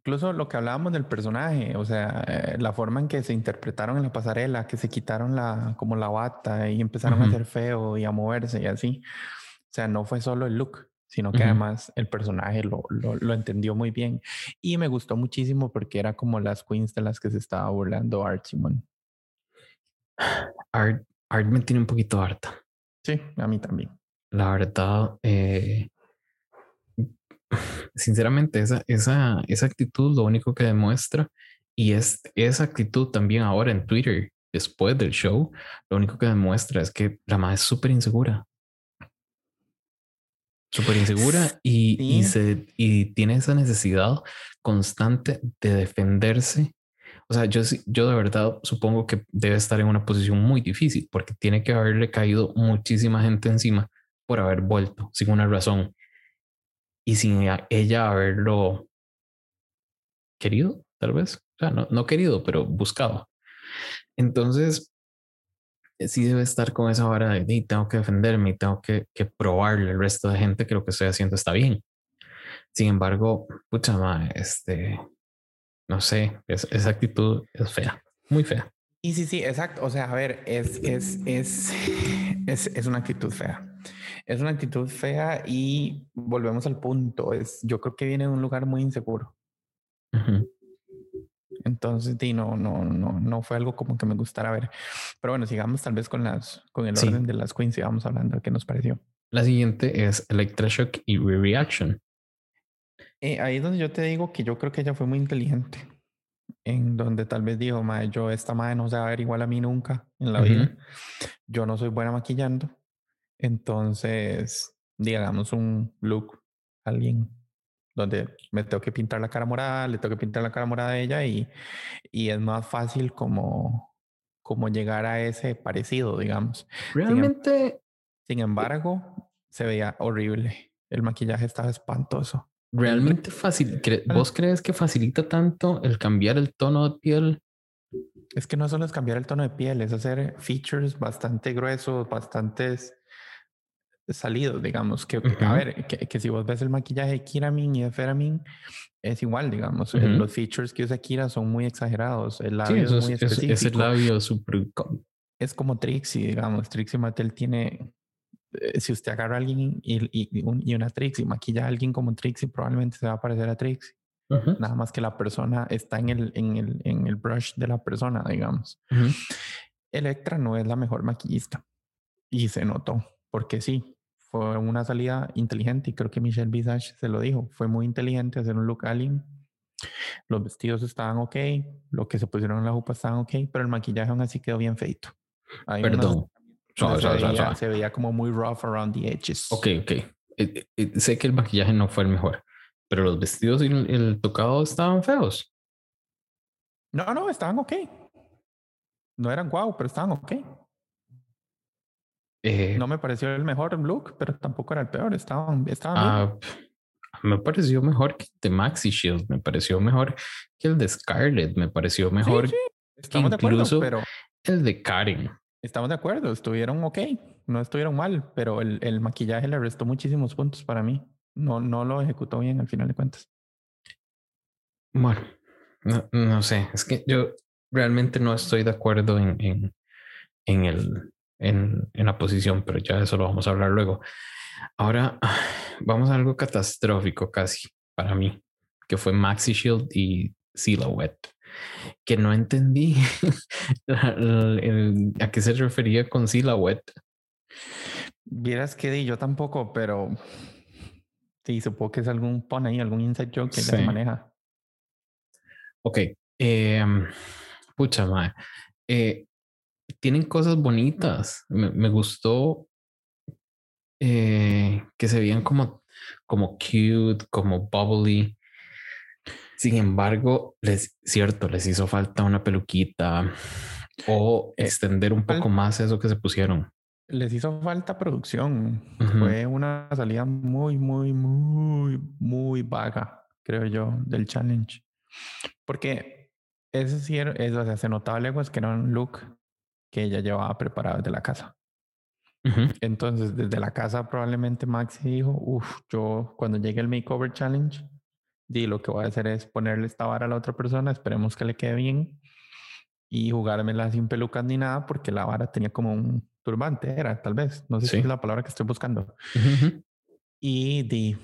Incluso lo que hablábamos del personaje, o sea, eh, la forma en que se interpretaron en la pasarela, que se quitaron la, como la bata y empezaron a ser feo y a moverse y así. O sea, no fue solo el look, sino que además el personaje lo, lo, entendió muy bien. Y me gustó muchísimo porque era como las queens de las que se estaba burlando Art Simon. Art, Art me tiene un poquito harta. Sí, a mí también. La verdad, eh, sinceramente, esa, esa, esa actitud lo único que demuestra, y es esa actitud también ahora en Twitter, después del show, lo único que demuestra es que la madre es súper insegura. Súper insegura y, y, se, y tiene esa necesidad constante de defenderse. O sea, yo, yo de verdad supongo que debe estar en una posición muy difícil porque tiene que haberle caído muchísima gente encima por haber vuelto sin una razón y sin ella haberlo querido, tal vez. O sea, no, no querido, pero buscado. Entonces, eh, sí debe estar con esa vara de, tengo que defenderme y tengo que, que, probarle al resto de gente que lo que estoy haciendo está bien. Sin embargo, pucha madre, este, no sé, esa actitud es fea, muy fea. Y sí, sí, exacto. O sea, a ver, es, es, es, [LAUGHS] es, es una actitud fea. Es una actitud fea y volvemos al punto. Es, yo creo que viene de un lugar muy inseguro. Entonces, no, no, no, no fue algo como que me gustara ver. Pero bueno, sigamos tal vez con las, con el orden de las queens y vamos hablando de qué nos pareció. La siguiente es Electroshock y Reaction. Eh, ahí es donde yo te digo que yo creo que ella fue muy inteligente. En donde tal vez dijo, madre, yo esta madre no se va a ver igual a mí nunca en la vida. Yo no soy buena maquillando. Entonces, digamos un look, alguien donde me tengo que pintar la cara morada, le tengo que pintar la cara morada a ella y, y es más fácil como, como llegar a ese parecido, digamos. Em Realmente. Sin, embargo, se veía horrible. El maquillaje estaba espantoso. Realmente fácil. ¿Vos crees que facilita tanto el cambiar el tono de piel? Es que no solo es cambiar el tono de piel, es hacer features bastante gruesos, bastantes salidos, digamos, que, a ver, que, si vos ves el maquillaje de Kiramin y de Feramin, es igual, digamos, eh, los features que usa Kira son muy exagerados, el labio es muy específico. Es, el labio super... Es como Trixie, digamos, Trixie Mattel tiene, eh, si usted agarra a alguien y, y, y, una Trixie, maquilla a alguien como Trixie, probablemente se va a parecer a Trixie. Nada más que la persona está en el, en el, en el brush de la persona, digamos. Electra no es la mejor maquillista y se notó, porque sí, fue una salida inteligente y creo que Michelle Visage se lo dijo. Fue muy inteligente hacer un look alien. Los vestidos estaban ok, lo que se pusieron en la jupa estaban ok, pero el maquillaje aún así quedó bien feito. Perdón. se, veía, como muy rough around the edges. Ok, ok. Eh, eh, sé que el maquillaje no fue el mejor, pero los vestidos y el, tocado estaban feos. No, no, estaban ok. No eran guau, pero estaban ok. Eh, no me pareció el mejor look, pero tampoco era el peor. Estaba, estaba ah, me pareció mejor que el de Maxi Shield, me pareció mejor que el de Scarlett, me pareció mejor Estamos de acuerdo, pero el de Karen. Estamos de acuerdo, estuvieron ok, no estuvieron mal, pero el, el maquillaje le restó muchísimos puntos para mí. No, no lo ejecutó bien al final de cuentas. Bueno, no, no sé, es que yo realmente no estoy de acuerdo en, en, en el en, en la posición, pero ya eso lo vamos a hablar luego. Ahora [SIGHS] vamos a algo catastrófico casi para mí, que fue Maxi Shield y Silhouette, que no entendí [LAUGHS] a qué se refería con Silhouette. Vieras que yo tampoco, pero sí, supongo que es algún pone ahí, algún inside joke que se maneja. Ok. Eh, pucha madre. Eh, tienen cosas bonitas. Me, gustó eh, que se veían como, como cute, como bubbly. Sin embargo, les cierto, les hizo falta una peluquita o eh, extender un poco más eso que se pusieron. Les hizo falta producción. Fue una salida muy, muy, muy, muy vaga, creo yo, del challenge. Porque ese sí o sea, se notaba leguas que era un look que ella llevaba preparado desde la casa. Entonces, desde la casa probablemente Maxi dijo, uff, yo cuando llegue el Makeover Challenge, di lo que voy a hacer es ponerle esta vara a la otra persona, esperemos que le quede bien y jugármela sin pelucas ni nada, porque la vara tenía como un turbante, era tal vez, no sé si es la palabra que estoy buscando. Y di,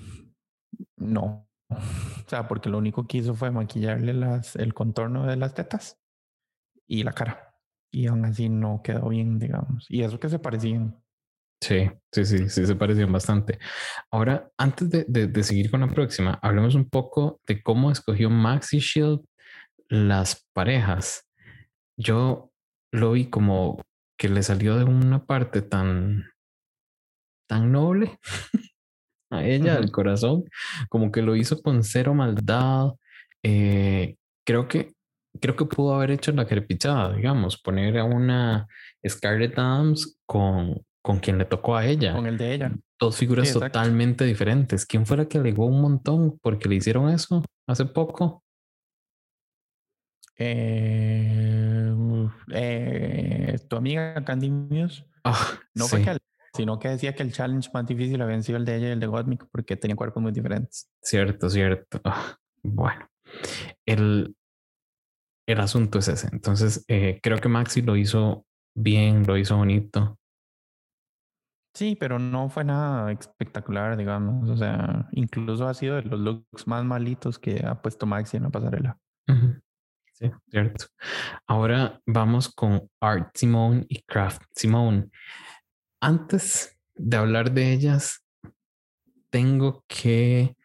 no. [LAUGHS] O sea, porque lo único que hizo fue maquillarle las, el contorno de las tetas y la cara. Y aún así no quedó bien, digamos. Y eso que se parecían. Sí, sí, sí, sí, se parecían bastante. Ahora, antes de, de, seguir con la próxima, hablemos un poco de cómo escogió Maxi Shield las parejas. Yo lo vi como que le salió de una parte tan, tan noble [LAUGHS] a ella, el corazón, como que lo hizo con cero maldad. Eh, creo que creo que pudo haber hecho la crepichada, digamos, poner a una Scarlett Adams con, con quien le tocó a ella. Con el de ella. Dos figuras totalmente diferentes. ¿Quién fue la que alegó un montón porque le hicieron eso hace poco? Eh, eh, tu amiga Candy Muse. Ah, no fue que sino que decía que el challenge más difícil había sido el de ella y el de Godmick porque tenían cuerpos muy diferentes. Cierto, cierto. Ah, bueno, el, el asunto es ese. Entonces, eh, creo que Maxi lo hizo bien, lo hizo bonito. Sí, pero no fue nada espectacular, digamos. O sea, incluso ha sido de los looks más malitos que ha puesto Maxi en la pasarela. Sí, cierto. Ahora vamos con Art Simone y Craft Simone. Antes de hablar de ellas, tengo que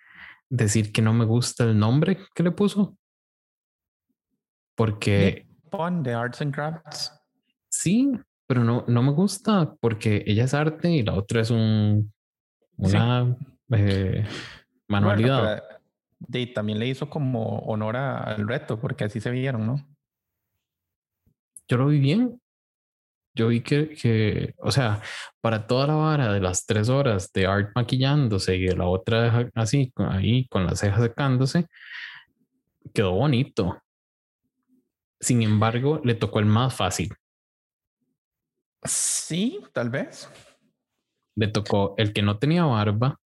decir que no me gusta el nombre que le puso. Porque. de Arts and Crafts. Sí, pero no, no me gusta porque ella es arte y la otra es un una eh, manualidad. también le hizo como honor al reto porque así se vieron, ¿no? Yo lo vi bien. Yo vi que, que, o sea, para toda la vara de las tres horas de Art maquillándose y de la otra así, ahí con las cejas secándose, quedó bonito. Sin embargo, le tocó el más fácil. Sí, tal vez. Le tocó el que no tenía barba.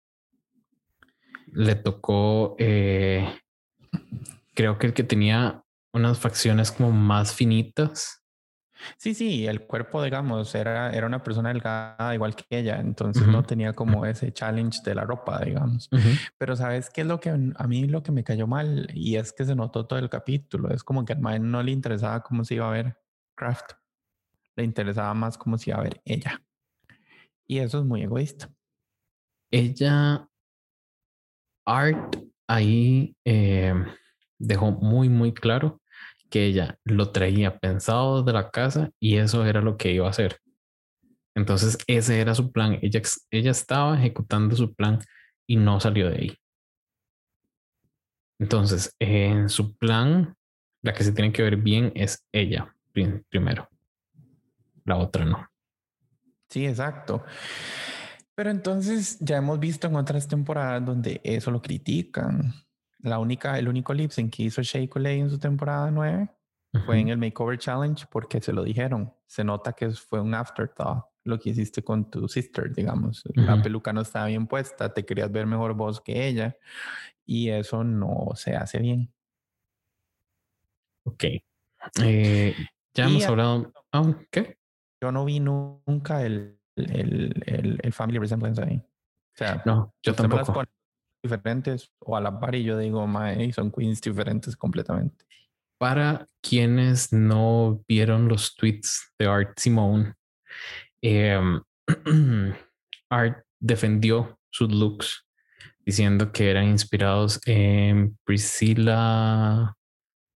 Le tocó, eh, creo que el que tenía unas facciones como más finitas. Sí, sí, el cuerpo, digamos, era, era una persona delgada igual que ella, entonces no tenía como ese challenge de la ropa, digamos. Pero sabes qué es lo que a mí lo que me cayó mal y es que se notó todo el capítulo, es como que man no le interesaba cómo se iba a ver Craft, le interesaba más cómo se iba a ver ella. Y eso es muy egoísta. Ella, Art, ahí eh, dejó muy, muy claro que ella lo traía pensado de la casa y eso era lo que iba a hacer. Entonces ese era su plan. Ella, ella estaba ejecutando su plan y no salió de ahí. Entonces, en su plan, la que se tiene que ver bien es ella primero. La otra no. Sí, exacto. Pero entonces ya hemos visto en otras temporadas donde eso lo critican. La única, el único lip sync que hizo Shea Coulee en su temporada 9 fue en el Makeover Challenge porque se lo dijeron. Se nota que fue un afterthought lo que hiciste con tu sister, digamos. La peluca no estaba bien puesta, te querías ver mejor vos que ella y eso no se hace bien. Ok. Eh, ya hemos hablado. Oh, ¿Qué? Yo no vi nunca el, el, el, el Family Resemblance ahí. O sea, no, yo tampoco diferentes o a la par y yo digo, mae, son queens diferentes completamente. Para quienes no vieron los tweets de Art Simone, em, [CLEARS THROAT] Art defendió sus looks diciendo que eran inspirados en Priscilla,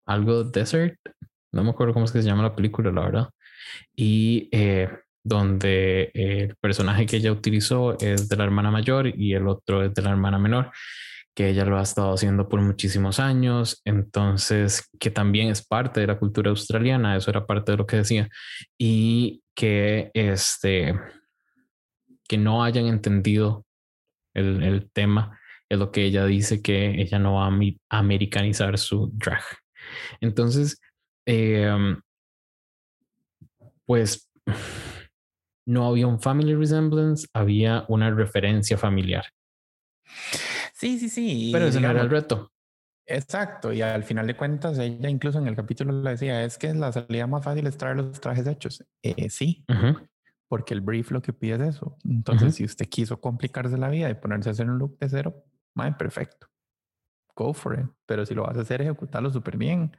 algo Desert, no me acuerdo cómo es que se llama la película, la verdad. Y eh, donde el personaje que ella utilizó es de la hermana mayor y el otro es de la hermana menor, que ella lo ha estado haciendo por muchísimos años, entonces que también es parte de la cultura australiana, eso era parte de lo que decía, y que este que no hayan entendido el, el tema es lo que ella dice que ella no va a americanizar su drag. Entonces, em, pues no había un family resemblance, había una referencia familiar. Sí, sí, sí. Pero ese no era el reto. Exacto, y al final de cuentas, ella incluso en el capítulo le decía, es que la salida más fácil es traer los trajes hechos. Eh, sí, porque el brief lo que pide es eso. Entonces, si usted quiso complicarse la vida y ponerse a hacer un look de cero, mae, perfecto. Go for it. Pero si lo vas a hacer, ejecutarlo súper bien.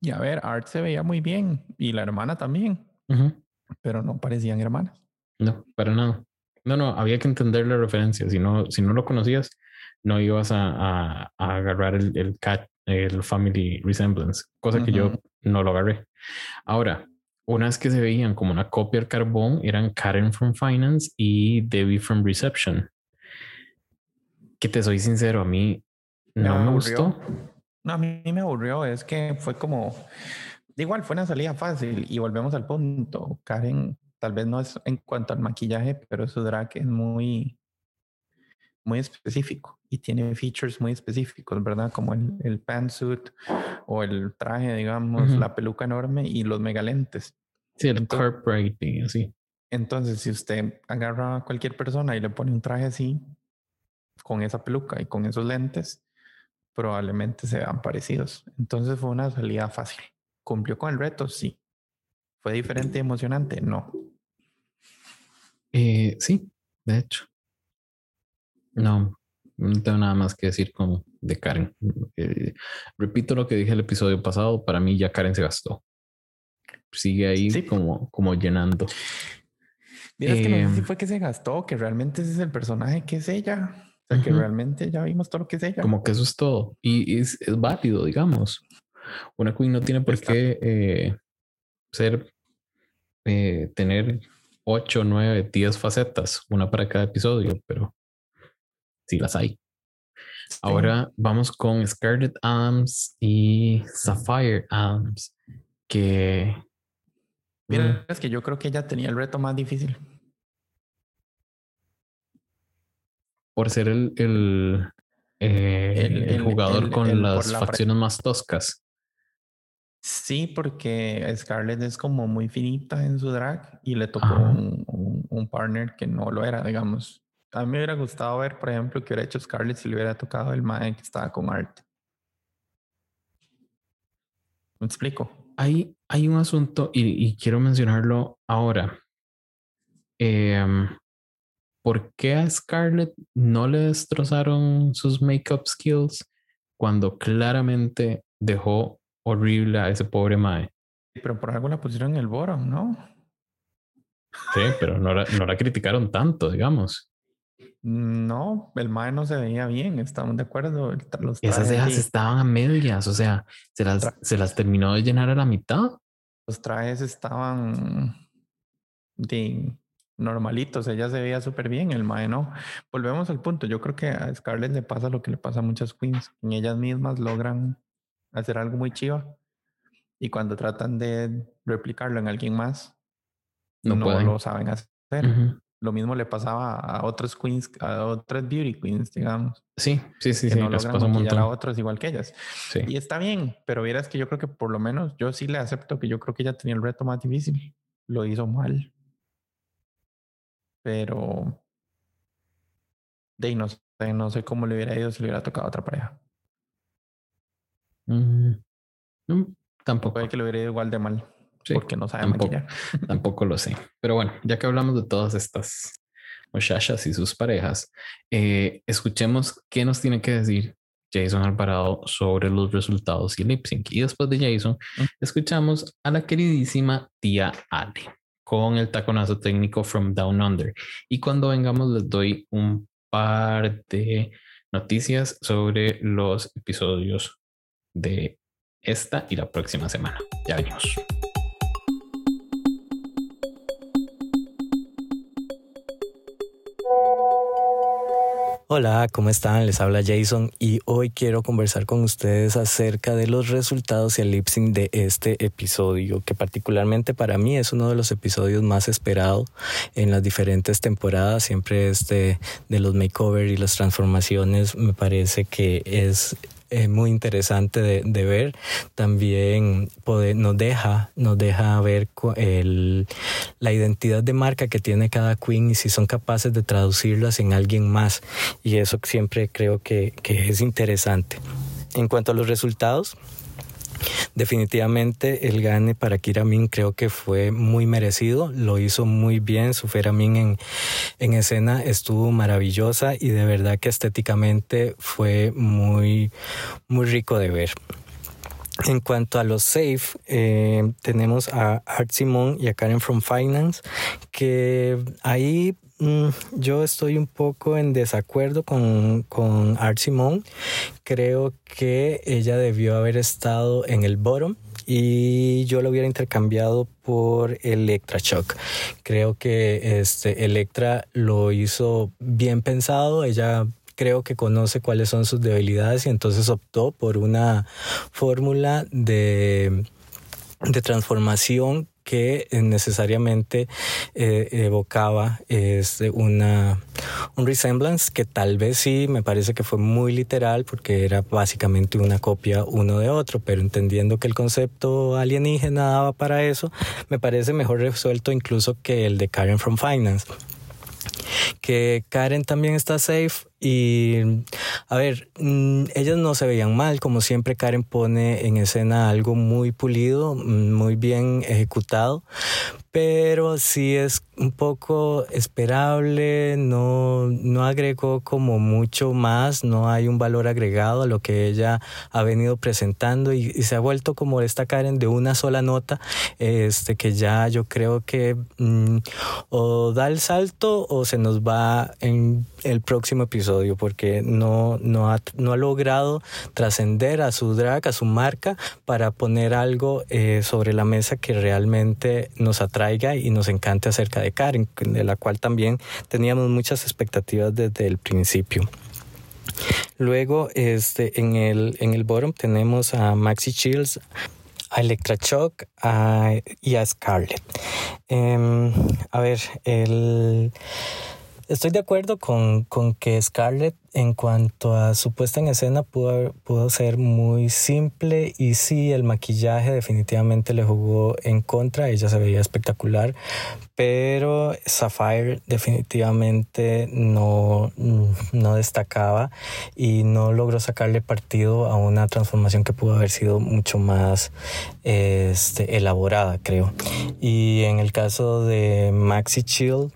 Y a ver, Art se veía muy bien y la hermana también, pero no parecían hermanas. No, para nada. No, no, había que entender la referencia. Si no, si no lo conocías, no ibas a, a, agarrar el, el, cat, el family resemblance, cosa que yo no lo agarré. Ahora, unas que se veían como una copia al carbón eran Karen from Finance y Debbie from Reception. Que te soy sincero, a mí no me, gustó. No, a mí me aburrió. Es que fue como. Igual fue una salida fácil y volvemos al punto. Karen, tal vez no es en cuanto al maquillaje, pero su drag es muy, muy específico y tiene features muy específicos, ¿verdad? Como el, el pantsuit o el traje, digamos, la peluca enorme y los megalentes. Sí, el corporate, así. Entonces, si usted agarra a cualquier persona y le pone un traje así, con esa peluca y con esos lentes, probablemente se vean parecidos. Entonces fue una salida fácil. ¿Cumplió con el reto? Sí. ¿Fue diferente y emocionante? No. Eh, sí, de hecho. No, no tengo nada más que decir con de Karen. Eh, repito lo que dije el episodio pasado, para mí ya Karen se gastó. Sigue ahí como, como llenando. Mira, que no sé si em, fue que se gastó, que realmente ese es el personaje que es ella. O sea, que realmente ya vimos todo lo que es ella. Como que eso es todo. Y es, es válido, digamos. Una queen no tiene por qué eh, ser, eh, tener ocho, nueve, diez facetas, una para cada episodio, pero sí las hay. Ahora vamos con Scarlet Adams y Sapphire Adams, que... Mira, es que yo creo que ella tenía el reto más difícil. Por ser el, el, eh, el, jugador con las facciones más toscas. Sí, porque Scarlett es como muy finita en su drag y le tocó un, un, partner que no lo era, digamos. A mí me hubiera gustado ver, por ejemplo, que hubiera hecho Scarlett si le hubiera tocado el mae que estaba con Art. ¿Me explico? Hay, hay un asunto y, quiero mencionarlo ahora. Em, ¿Por qué a Scarlett no le destrozaron sus makeup skills cuando claramente dejó horrible a ese pobre Mae? Pero por algo la pusieron en el bottom, ¿no? Sí, pero no la, no la criticaron tanto, digamos. No, el mae no se veía bien, estamos de acuerdo. Esas cejas estaban a medias, o sea, se las, se las terminó de llenar a la mitad. Los trajes estaban de normalitos, ella se veía súper bien, el mae no. Volvemos al punto, yo creo que a Scarlett le pasa lo que le pasa a muchas queens, en ellas mismas logran hacer algo muy chiva y cuando tratan de replicarlo en alguien más, no, lo saben hacer. Lo mismo le pasaba a otros queens, a otras beauty queens, digamos. Sí, sí, sí, sí. No les un a otros igual que ellas. Sí. Y está bien, pero vieras que yo creo que por lo menos yo sí le acepto que yo creo que ella tenía el reto más difícil. Lo hizo mal. Pero de no sé, no sé cómo le hubiera ido si le hubiera tocado a otra pareja. Mm, tampoco. Puede que le hubiera ido igual de mal porque no sabe tampoco, maquillar. [LAUGHS] Tampoco lo sé. Pero bueno, ya que hablamos de todas estas muchachas y sus parejas, eh, escuchemos qué nos tiene que decir Jason Alvarado sobre los resultados y el lip sync. Y después de Jason, mm. escuchamos a la queridísima tía Ale con el taconazo técnico From Down Under. Y cuando vengamos les doy un par de noticias sobre los episodios de esta y la próxima semana. Ya venimos. Hola, ¿cómo están? Les habla Jason y hoy quiero conversar con ustedes acerca de los resultados y el lip sync de este episodio, que particularmente para mí es uno de los episodios más esperados en las diferentes temporadas. Siempre este de los makeover y las transformaciones me parece que es es muy interesante de, ver. También nos, deja, nos deja ver el, la identidad de marca que tiene cada queen y si son capaces de traducirlas en alguien más. Y eso siempre creo que, que es interesante. En cuanto a los resultados, definitivamente el gane para Kira Min creo que fue muy merecido, lo hizo muy bien, su Fera Min en, en escena estuvo maravillosa y de verdad que estéticamente fue muy, muy rico de ver. En cuanto a los safe, eh, tenemos a Art Simon y a Karen from Finance, que ahí yo estoy un poco en desacuerdo con, con Art Simon. Creo que ella debió haber estado en el bottom y yo lo hubiera intercambiado por Electra Shock. Creo que este Electra lo hizo bien pensado, ella creo que conoce cuáles son sus debilidades y entonces optó por una fórmula de, de transformación que necesariamente eh, evocaba este, una, un resemblance que tal vez sí me parece que fue muy literal porque era básicamente una copia uno de otro, pero entendiendo que el concepto alienígena daba para eso, me parece mejor resuelto incluso que el de Karen from Finance. Que Karen también está safe y a ver, mm, ellas no se veían mal, como siempre Karen pone en escena algo muy pulido, mm, muy bien ejecutado, pero sí es un poco esperable, no, no agregó como mucho más, no hay un valor agregado a lo que ella ha venido presentando y, se ha vuelto como esta Karen de una sola nota, este que ya yo creo que mm, o da el salto o se nos va en el próximo episodio porque no, no, ha, no ha logrado trascender a su drag, a su marca para poner algo eh, sobre la mesa que realmente nos atrae y nos encante acerca de Karen, de la cual también teníamos muchas expectativas desde el principio. Luego, este, en el, en el bottom tenemos a Maxi Chills, a Electra Shock y a Scarlett. Em, a ver, el Estoy de acuerdo con, con, que Scarlett en cuanto a su puesta en escena pudo, pudo ser muy simple y sí, el maquillaje definitivamente le jugó en contra, ella se veía espectacular, pero Sapphire definitivamente no, no destacaba y no logró sacarle partido a una transformación que pudo haber sido mucho más este, elaborada, creo. Y en el caso de Maxi Chill,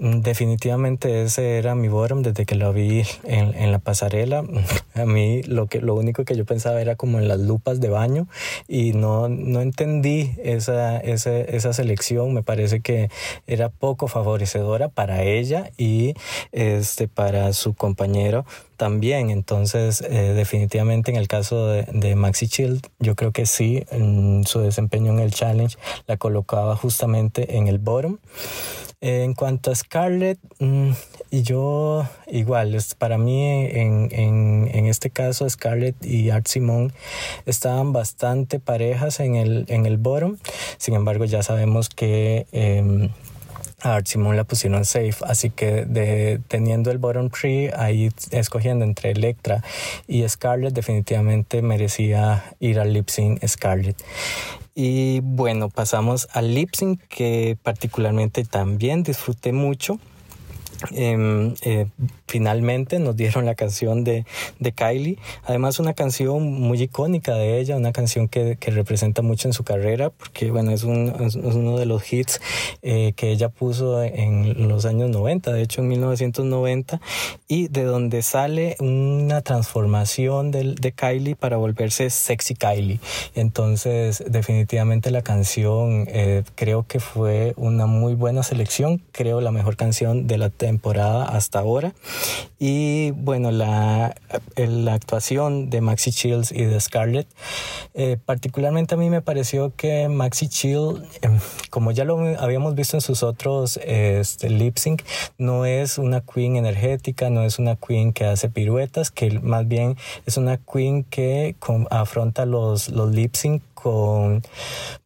definitivamente ese era mi bottom desde que lo vi en, en, la pasarela. [LAUGHS] A mí lo, que, lo único que yo pensaba era como en las lupas de baño y no, no entendí esa, esa, esa selección. Me parece que era poco favorecedora para ella y este, para su compañero también. Entonces, eh, definitivamente en el caso de, de, Maxi Chill, yo creo que sí, su desempeño en el challenge la colocaba justamente en el bottom. En cuanto a Scarlett, mm, yo igual, para mí en, en, este caso Scarlett y Art Simon estaban bastante parejas en el, en el bottom, sin embargo ya sabemos que... Eh, a Art Simon la pusieron safe, así que de, teniendo el bottom tree ahí escogiendo entre Electra y Scarlett definitivamente merecía ir al lip sync Scarlett. Y bueno, pasamos al lip sync que particularmente también disfruté mucho. Em, eh, finalmente nos dieron la canción de, de, Kylie. Además, una canción muy icónica de ella, una canción que, que representa mucho en su carrera, porque bueno, es, un, es uno de los hits eh, que ella puso en los años 90, de hecho en 1990, y de donde sale una transformación de, de Kylie para volverse sexy Kylie. Entonces, definitivamente la canción eh, creo que fue una muy buena selección, creo la mejor canción de la temporada hasta ahora. Y bueno, la, la actuación de Maxi Chills y de Scarlett, eh, particularmente a mí me pareció que Maxi Chill, em, como ya lo habíamos visto en sus otros este, lip sync, no es una queen energética, no es una queen que hace piruetas, que más bien es una queen que afronta los, los lip sync con,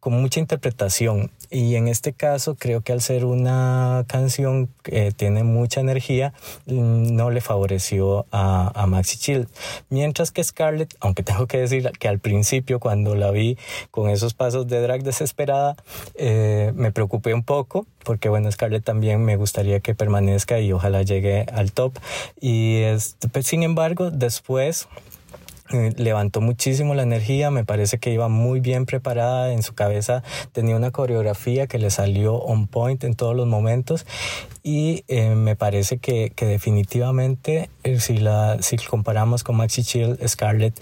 mucha interpretación. Y en este caso creo que al ser una canción que tiene mucha energía, mm, no le favoreció a, a Maxi Chill. Mientras que Scarlett, aunque [LAUGHS] tengo que decir que al principio cuando la vi con esos pasos de drag desesperada, eh, me preocupé un poco porque bueno, Scarlett también me gustaría que permanezca y ojalá llegue al top. Y pues, sin embargo, después levantó muchísimo la energía, me parece que iba muy bien preparada en su cabeza, tenía una coreografía que le salió on point en todos los momentos y eh, me parece que, que definitivamente eh, si, la, si comparamos con Maxi Chill, Scarlett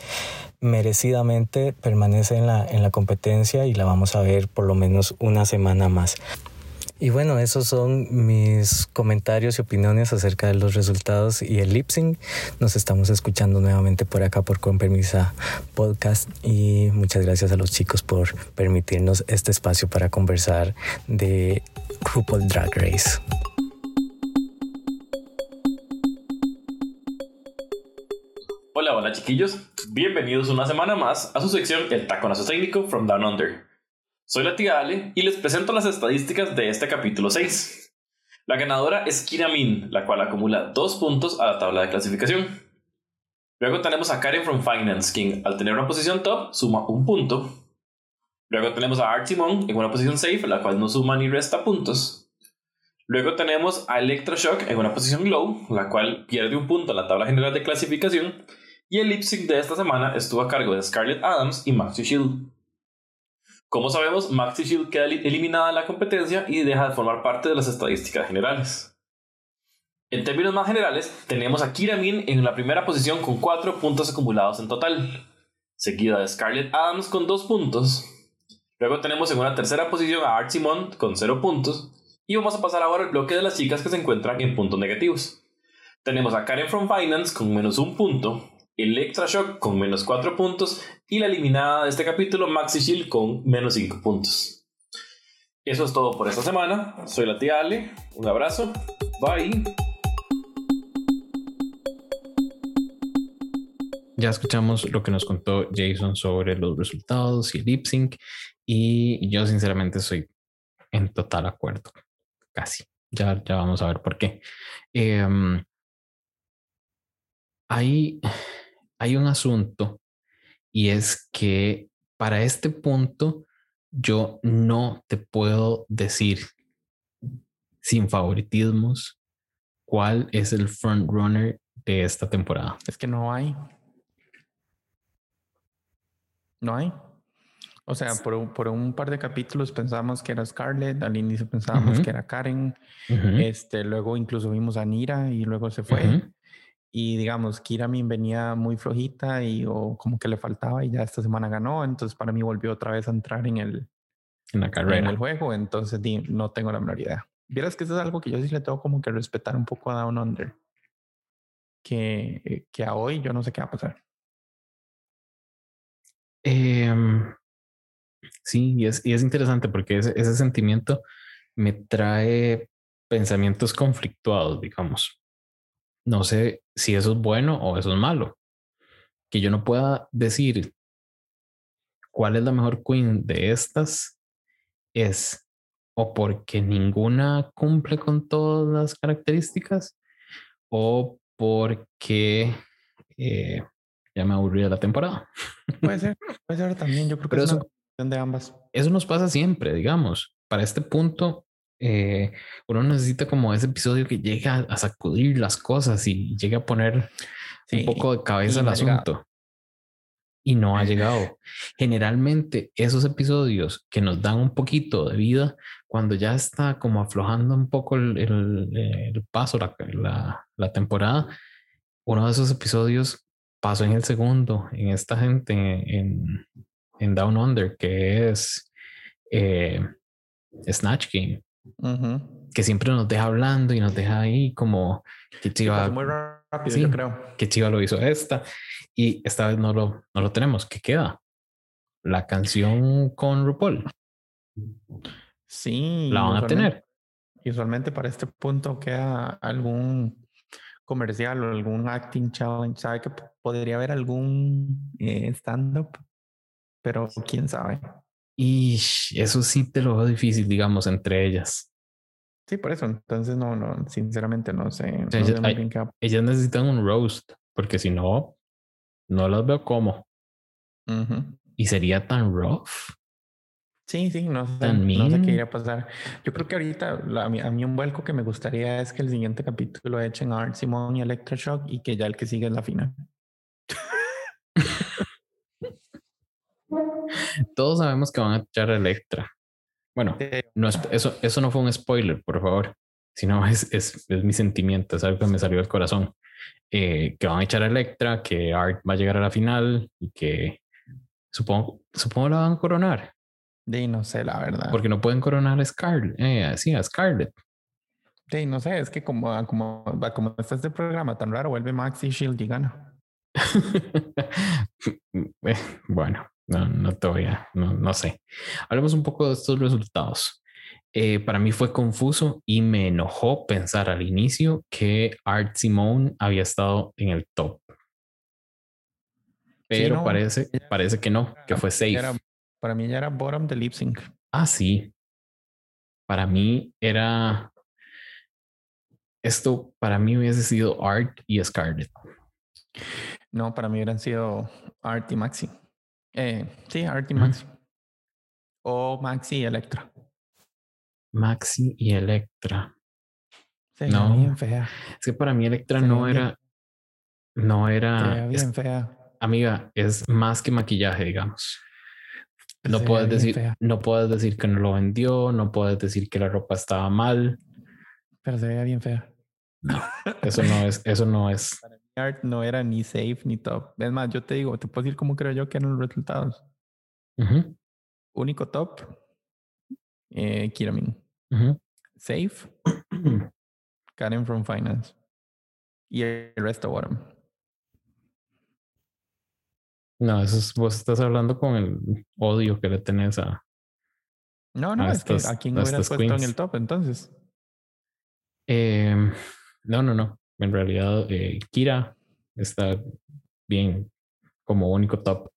merecidamente permanece en la, en la competencia y la vamos a ver por lo menos una semana más. Y bueno, esos son mis comentarios y opiniones acerca de los resultados y el lip sync. Nos estamos escuchando nuevamente por acá por Con Permisa Podcast y muchas gracias a los chicos por permitirnos este espacio para conversar de RuPaul Drag Race. Hola, hola chiquillos. Bienvenidos una semana más a su sección El Taconazo Técnico from Down Under. Soy la tía Ale y les presento las estadísticas de este capítulo 6. La ganadora es Kira Min, la cual acumula dos puntos a la tabla de clasificación. Luego tenemos a Karen from Finance, quien al tener una posición top suma un punto. Luego tenemos a Art Simon en una posición safe, la cual no suma ni resta puntos. Luego tenemos a Electroshock en una posición low, la cual pierde un punto en la tabla general de clasificación. Y el lip sync de esta semana estuvo a cargo de Scarlett Adams y Maxi Shield. Como sabemos, Maxi Shield queda eliminada de la competencia y deja de formar parte de las estadísticas generales. En términos más generales, tenemos a Kira Min en la primera posición con 4 puntos acumulados en total, seguida de Scarlett Adams con 2 puntos. Luego tenemos en una tercera posición a Art Simon con 0 puntos. Y vamos a pasar ahora al bloque de las chicas que se encuentran en puntos negativos. Tenemos a Karen from Finance con menos 1 punto, Electra Shock con menos 4 puntos y la eliminada de este capítulo Maxi Shield con menos 5 puntos. Eso es todo por esta semana. Soy la tía Ale. Un abrazo. Bye. Ya escuchamos lo que nos contó Jason sobre los resultados y el lip sync y yo sinceramente soy en total acuerdo. Casi. Ya, ya vamos a ver por qué. Eh, hay hay un asunto y es que para este punto yo no te puedo decir sin favoritismos cuál es el front runner de esta temporada. Es que no hay. No hay. O sea, por, un par de capítulos pensábamos que era Scarlett, al inicio pensábamos que era Karen, este, luego incluso vimos a Nira y luego se fue y digamos, Kiramin venía muy flojita y o como que le faltaba y ya esta semana ganó, entonces para mí volvió otra vez a entrar en el, en la carrera. En el juego, entonces no tengo la menor idea. Vieras que eso es algo que yo sí le tengo como que respetar un poco a Down Under. Que, que a hoy yo no sé qué va a pasar. Em, sí, y es, y es interesante porque ese, ese sentimiento me trae pensamientos conflictuados, digamos no sé si eso es bueno o eso es malo. Que yo no pueda decir cuál es la mejor queen de estas es o porque ninguna cumple con todas las características o porque eh, ya me aburrí de la temporada. Puede ser, [LAUGHS] puede ser también. Yo creo que es eso, una de ambas. Eso nos pasa siempre, digamos. Para este punto, eh, uno necesita como ese episodio que llegue a, sacudir las cosas y llegue a poner un poco de cabeza al asunto. Y no ha llegado. [LAUGHS] Generalmente esos episodios que nos dan un poquito de vida, cuando ya está como aflojando un poco el, el, paso, la, la, temporada, uno de esos episodios pasó en el segundo, en esta gente en, en Down Under, que es eh, Snatch Game. Que siempre nos deja hablando y nos deja ahí como que Chiva. muy rápido, yo creo. Que Chiva lo hizo esta y esta vez no lo, no lo tenemos. ¿Qué queda? La canción con RuPaul. Sí. La van a tener. Usualmente para este punto queda algún comercial o algún acting challenge. Sabe que podría haber algún eh, stand-up, pero quién sabe. Y eso sí te lo veo difícil, digamos, entre ellas. Sí, por eso. Entonces, no, no, sinceramente no sé. ellas, necesitan un roast, porque si no, no las veo como. Y sería tan rough. Sí, sí, no sé, no sé qué iría a pasar. Yo creo que ahorita a, mí, a, mí, un vuelco que me gustaría es que el siguiente capítulo echen a Art Simon y Electroshock y que ya el que sigue es la final. [LAUGHS] Todos sabemos que van a echar a Electra. Bueno, no es, eso, eso no fue un spoiler, por favor, sino es, es, es mi sentimiento, es algo que me salió del corazón. Eh, que van a echar a Electra, que Art va a llegar a la final y que supongo, supongo la van a coronar. De no sé, la verdad. Porque no pueden coronar a Scarlett, eh, sí, a Scarlett. Sí, no sé, es que como, como, como está este programa tan raro, vuelve Maxi Shield y gana. [LAUGHS] Eh, bueno, no, no te voy a, no, no sé. Hablemos un poco de estos resultados. Eh, para mí fue confuso y me enojó pensar al inicio que Art Simone había estado en el top. Pero parece, parece que no, que fue safe. para mí ya era bottom de lip sync. Ah, sí. Para mí era. Esto para mí hubiese sido Art y Scarlett. No, para mí hubieran sido Art y Maxi. Eh, sí, Art y Maxi. O Maxi y Electra. Maxi y Electra. no, bien fea. Es que para mí Electra no era. No era. bien fea. Amiga, es más que maquillaje, digamos. No puedes decir, no puedes decir que no lo vendió, no puedes decir que la ropa estaba mal. Pero se veía bien fea. No, eso no es, eso no es. [LAUGHS] Art no era ni safe ni top. Es más, yo te digo, te puedo decir cómo creo yo que eran los resultados. Único top, eh, Kiramin. Safe, [CLEARS THROAT] Karen from Finance. Y el resto, bottom. No, eso es, vos estás hablando con el odio que le tenés a. No, no, es que a quién hubieras puesto en el top entonces. Em, no, no, no. En realidad, eh, Kira está bien como único top.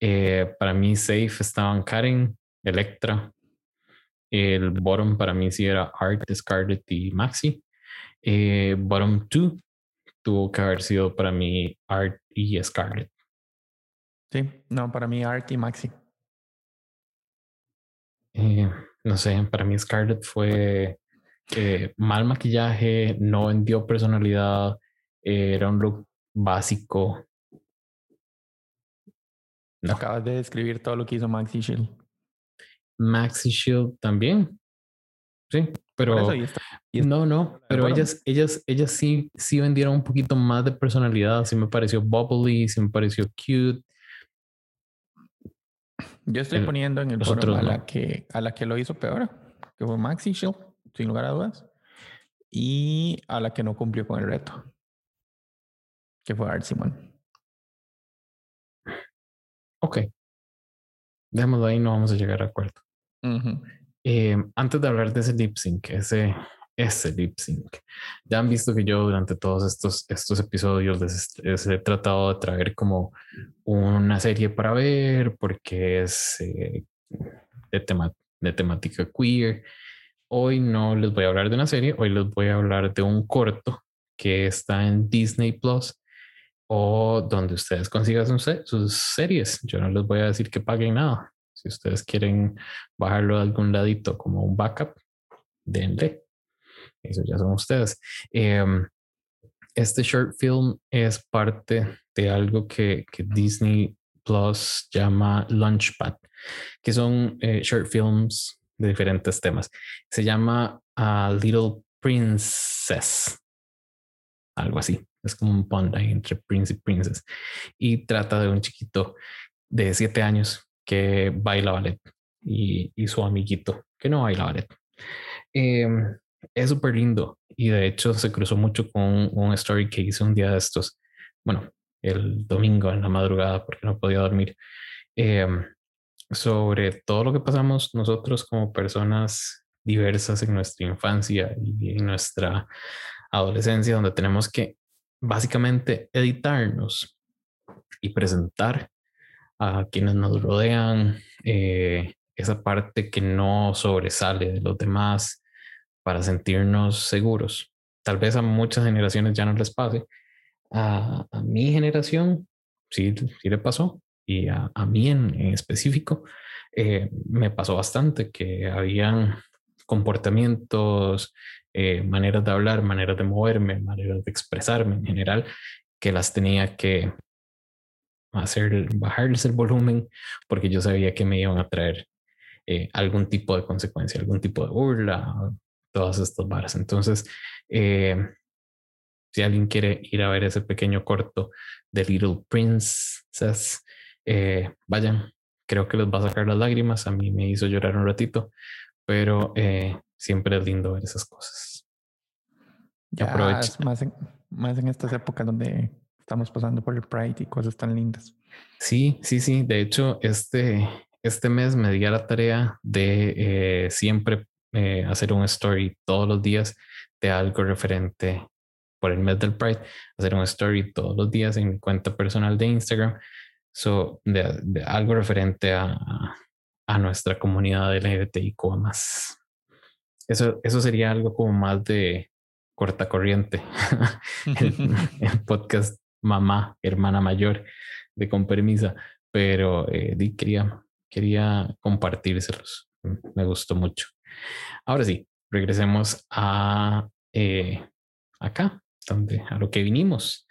Eh, para mí, safe estaban Karen, Electra, el bottom para mí sí era Art, Scarlett y Maxi. Eh, bottom 2 tuvo que haber sido para mí Art y Scarlett. Sí, no, para mí Art y Maxi. No sé, para mí Scarlett fue eh, mal maquillaje, no vendió personalidad, era un look básico. Acabas de describir todo lo que hizo Maxi Shield. Maxi Shield también. Sí, pero no, no, pero ellas, ellas, ellas sí, sí vendieron un poquito más de personalidad. Sí me pareció bubbly, sí me pareció cute. Yo estoy poniendo en el bottom a la que a la que lo hizo peor, que fue Maxi Shield, sin lugar a dudas, y a la que no cumplió con el reto, que fue Art Simon. Ok. Dejémoslo ahí, no vamos a llegar a acuerdo. Eh, antes de hablar de ese lip sync, ese, ese lip sync, ya han visto que yo durante todos estos, estos episodios les, he tratado de traer como una serie para ver porque es eh, de, tema, de temática queer. Hoy no les voy a hablar de una serie, hoy les voy a hablar de un corto que está en Disney Plus o donde ustedes consigan sus series. Yo no les voy a decir que paguen nada. Si ustedes quieren bajarlo de algún ladito como un backup, denle. Eso ya son ustedes. Em, este short film es parte de algo que, Disney Plus llama Launchpad, que son eh, short films de diferentes temas. Se llama A Little Princess, algo así. Es como un pond entre Prince y Princess. Y trata de un chiquito de siete años que baila ballet y, y su amiguito que no baila ballet. Em, es súper lindo y de hecho se cruzó mucho con un story que hice un día de estos, bueno, el domingo en la madrugada porque no podía dormir, em, sobre todo lo que pasamos nosotros como personas diversas en nuestra infancia y en nuestra adolescencia, donde tenemos que básicamente editarnos y presentar a quienes nos rodean, eh, esa parte que no sobresale de los demás para sentirnos seguros. Tal vez a muchas generaciones ya no les pase. A, mi generación sí, sí le pasó y a, mí en, específico eh, me pasó bastante que habían comportamientos, eh, maneras de hablar, maneras de moverme, maneras de expresarme en general, que las tenía que hacer, bajarles el volumen, porque yo sabía que me iban a traer eh, algún tipo de consecuencia, algún tipo de burla, todas estas varas. Entonces, eh, si alguien quiere ir a ver ese pequeño corto de Little Princess, eh, vayan, creo que les va a sacar las lágrimas. A mí me hizo llorar un ratito, pero siempre es lindo ver esas cosas. Ya, más en, más en estas épocas donde estamos pasando por el Pride y cosas tan lindas. Sí, sí, sí. De hecho, este, este mes me di a la tarea de eh, siempre eh, hacer un story todos los días de algo referente por el mes del Pride, hacer un story todos los días en mi cuenta personal de Instagram, so, de, algo referente a, a nuestra comunidad LGBTIQ más. Eso, eso sería algo como más de corta corriente. [LAUGHS] el, [LAUGHS] podcast mamá, hermana mayor de Con Permisa, pero eh, quería, quería compartírselos. Me gustó mucho. Ahora sí, regresemos a eh, acá, donde, a lo que vinimos.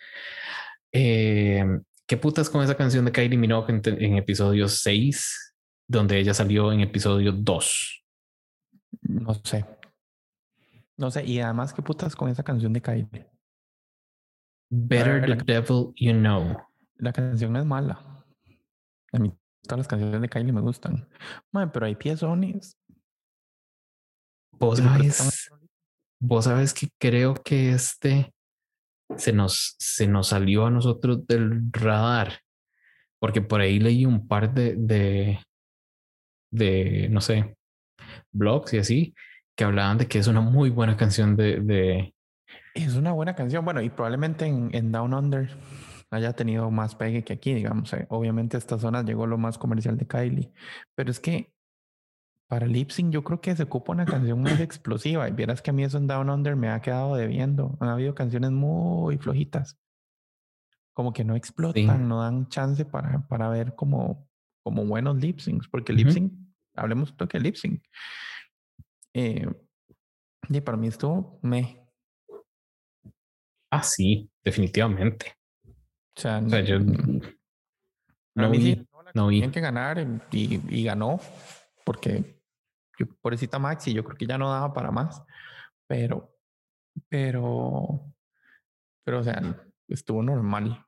Eh, ¿Qué putas con esa canción de Kylie Minogue en, en episodio 6, donde ella salió en episodio 2? No sé. No sé, y además, ¿qué putas con esa canción de Kylie? Better the Devil You Know. La canción no es mala. A mí todas las canciones de Kylie me gustan. pero hay piezones. Vos sabes, vos sabes que creo que este se nos, se nos salió a nosotros del radar. Porque por ahí leí un par de, de, no sé, blogs y así, que hablaban de que es una muy buena canción de, es una buena canción. Bueno, y probablemente en, Down Under haya tenido más pegue que aquí, digamos. Eh. Obviamente a esta zona llegó lo más comercial de Kylie. Pero es que para Lip Sync yo creo que se ocupa una canción más explosiva. Y vieras que a mí eso en Down Under me ha quedado debiendo. Han habido canciones muy flojitas. Como que no explotan, no dan chance para, para ver como, como buenos lip syncs. Porque lip sync, hablemos un toque de lip sync. Eh, y para mí estuvo me Ah, sí, definitivamente. O sea, yo no vi, no vi. que ganar y, y, ganó porque yo, pobrecita Maxi, yo creo que ya no daba para más, pero, pero, pero, o sea, estuvo normal.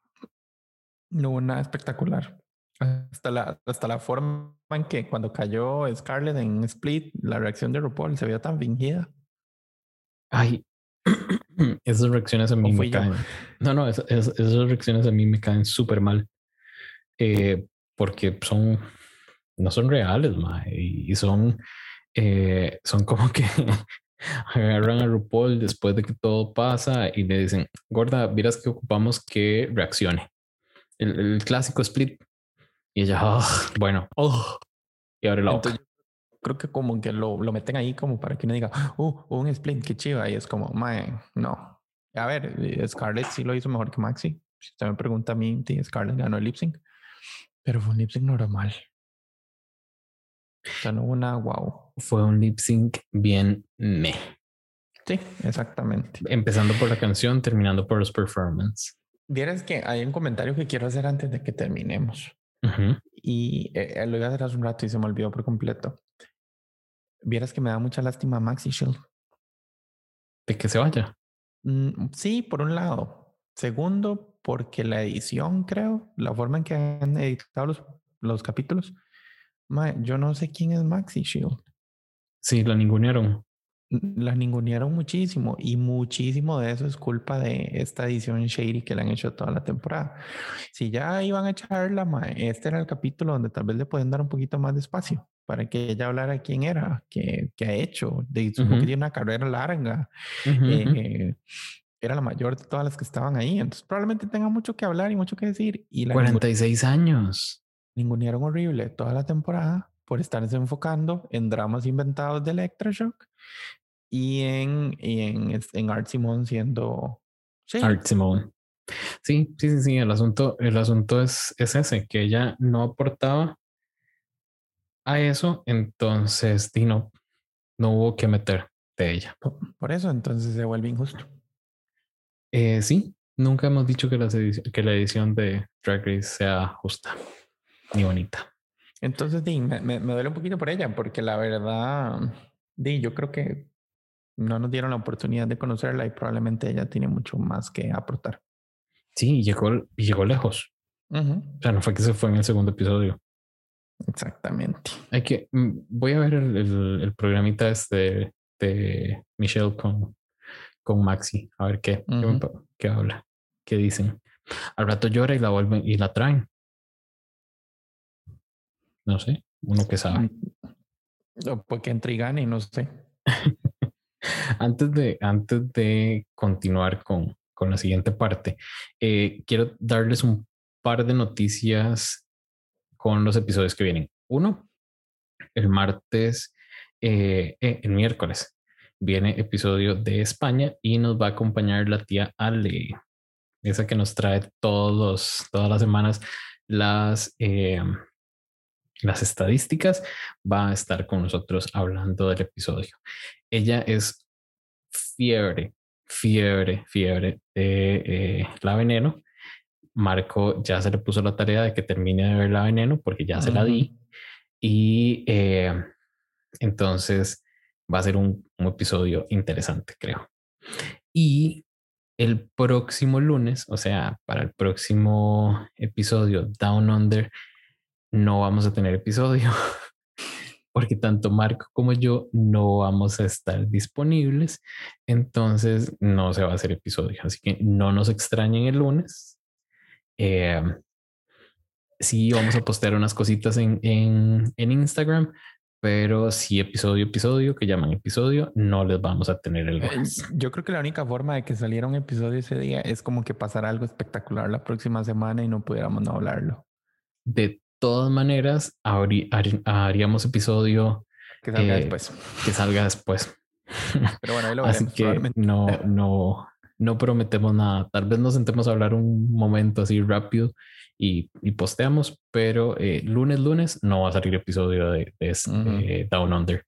No hubo nada espectacular. Hasta la, hasta la forma en que cuando cayó Scarlett en Split, la reacción de RuPaul se veía tan fingida. Ay, [CLEARS THROAT] esas reacciones a mí me caen. No, no, esas, reacciones a mí me caen súper mal. Eh, porque son, no son reales, y son, eh, son como que [LAUGHS] agarran a RuPaul después de que todo pasa y le dicen, gorda, miras que ocupamos que reaccione. El, clásico split. Y ella, ah, bueno, oh", y abre la boca creo que como que lo, lo meten ahí como para que uno diga, oh, un split, qué chiva. Y es como, mae, no. A ver, eh, Scarlett sí lo hizo mejor que Maxi. Si usted me pregunta a mí, Scarlett ganó el lip sync, pero fue un lip sync normal. Hubo una wow. Fue un lip sync bien me. Sí, exactamente. Empezando por la canción, terminando por los performances. Vieras que hay un comentario que quiero hacer antes de que terminemos. Y eh, lo iba a hacer hace un rato y se me olvidó por completo. Vieras que me da mucha lástima Maxi Shield. ¿De que se vaya? Mm, sí, por un lado. Segundo, porque la edición, creo, la forma en que han editado los, los capítulos, yo no sé quién es Maxi Shield. Sí, la ningunearon. La ningunearon muchísimo y muchísimo de eso es culpa de esta edición shady que le han hecho toda la temporada. Si ya iban a echarla, este era el capítulo donde tal vez le pueden dar un poquito más de espacio para que ella hablara quién era, qué, qué ha hecho, de, que tiene una carrera larga. Eh, era la mayor de todas las que estaban ahí. Entonces probablemente tenga mucho que hablar y mucho que decir. Y la 46 años. Ningunearon horrible toda la temporada por estarse enfocando en dramas inventados de Electroshock y en, y en, en Art Simone siendo... Art Simone. Sí, sí, sí, sí. El asunto, el asunto es, es ese, que ella no aportaba a eso, entonces Dino no hubo que meter de ella. Por eso, entonces se vuelve injusto. Eh, sí, nunca hemos dicho que la, que la edición de Drag Race sea justa ni bonita. Entonces, di, me, me, duele un poquito por ella, porque la verdad, di, yo creo que no nos dieron la oportunidad de conocerla y probablemente ella tiene mucho más que aportar. Sí, llegó, llegó lejos. O sea, no fue que se fue en el segundo episodio. Exactamente. Hay que, mm, voy a ver el, el, programita este de Michelle con, con Maxi, a ver qué, qué, habla, qué dicen. Al rato llora y la vuelven y la traen. No sé, uno que sabe. Mm, porque entre y gane, no sé. [LAUGHS] antes, de, antes de continuar con, con la siguiente parte, eh, quiero darles un par de noticias con los episodios que vienen. Uno, el martes, eh, eh, el miércoles, viene episodio de España y nos va a acompañar la tía Ale, esa que nos trae todos, todas las semanas las, eh, las estadísticas, va a estar con nosotros hablando del episodio. Ella es fiebre, fiebre, fiebre de la veneno Marco ya se le puso la tarea de que termine de ver la veneno porque ya se la di. Y eh, entonces va a ser un, episodio interesante, creo. Y el próximo lunes, o sea, para el próximo episodio Down Under, no vamos a tener episodio [LAUGHS] porque tanto Marco como yo no vamos a estar disponibles. Entonces no se va a hacer episodio. Así que no nos extrañen el lunes. Eh, sí, vamos a postear unas cositas en, en, Instagram, pero sí episodio episodio que llaman episodio no les vamos a tener el yo creo que la única forma de que saliera un episodio ese día es como que pasara algo espectacular la próxima semana y no pudiéramos no hablarlo de todas maneras haríamos episodio que salga eh, después que salga después [LAUGHS] pero bueno ahí lo así que no [LAUGHS] no no prometemos nada. Tal vez nos sentemos a hablar un momento así rápido y, posteamos, pero eh, lunes, lunes no va a salir episodio de, este, Down Under.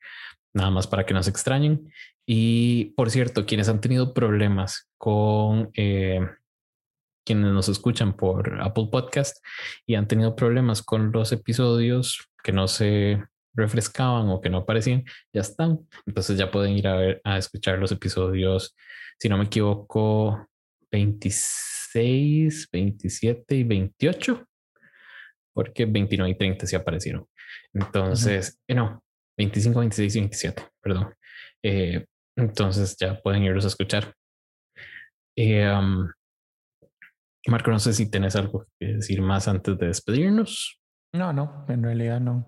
Nada más para que nos extrañen. Y por cierto, quienes han tenido problemas con eh, quienes nos escuchan por Apple Podcast y han tenido problemas con los episodios que no se refrescaban o que no aparecían, ya están. Entonces ya pueden ir a ver a escuchar los episodios si no me equivoco, 26, 27 y 28, porque 29 y 30 sí aparecieron. Entonces, eh, no, 25, 26 y 27, perdón. Eh, entonces ya pueden irlos a escuchar. Eh, Marco, no sé si tienes algo que decir más antes de despedirnos. No, no, en realidad no.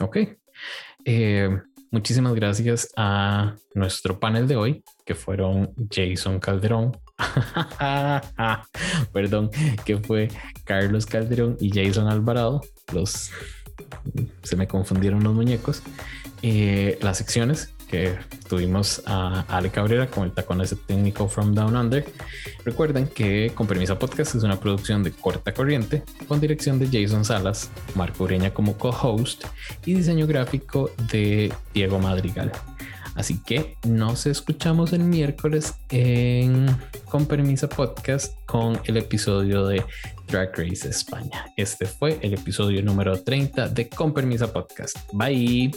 Ok. Muchísimas gracias a nuestro panel de hoy, que fueron Jason Calderón, [LAUGHS] perdón, que fue Carlos Calderón y Jason Alvarado. Los se me confundieron los muñecos. Eh, las secciones tuvimos a Ale Cabrera con el tacón ese técnico From Down Under. Recuerden que Con Permisa Podcast es una producción de corta corriente con dirección de Jason Salas, Marco Ureña como co-host y diseño gráfico de Diego Madrigal. Así que nos escuchamos el miércoles en Con Permisa Podcast con el episodio de Drag Race España. Este fue el episodio número 30 de Con Permisa Podcast. Bye.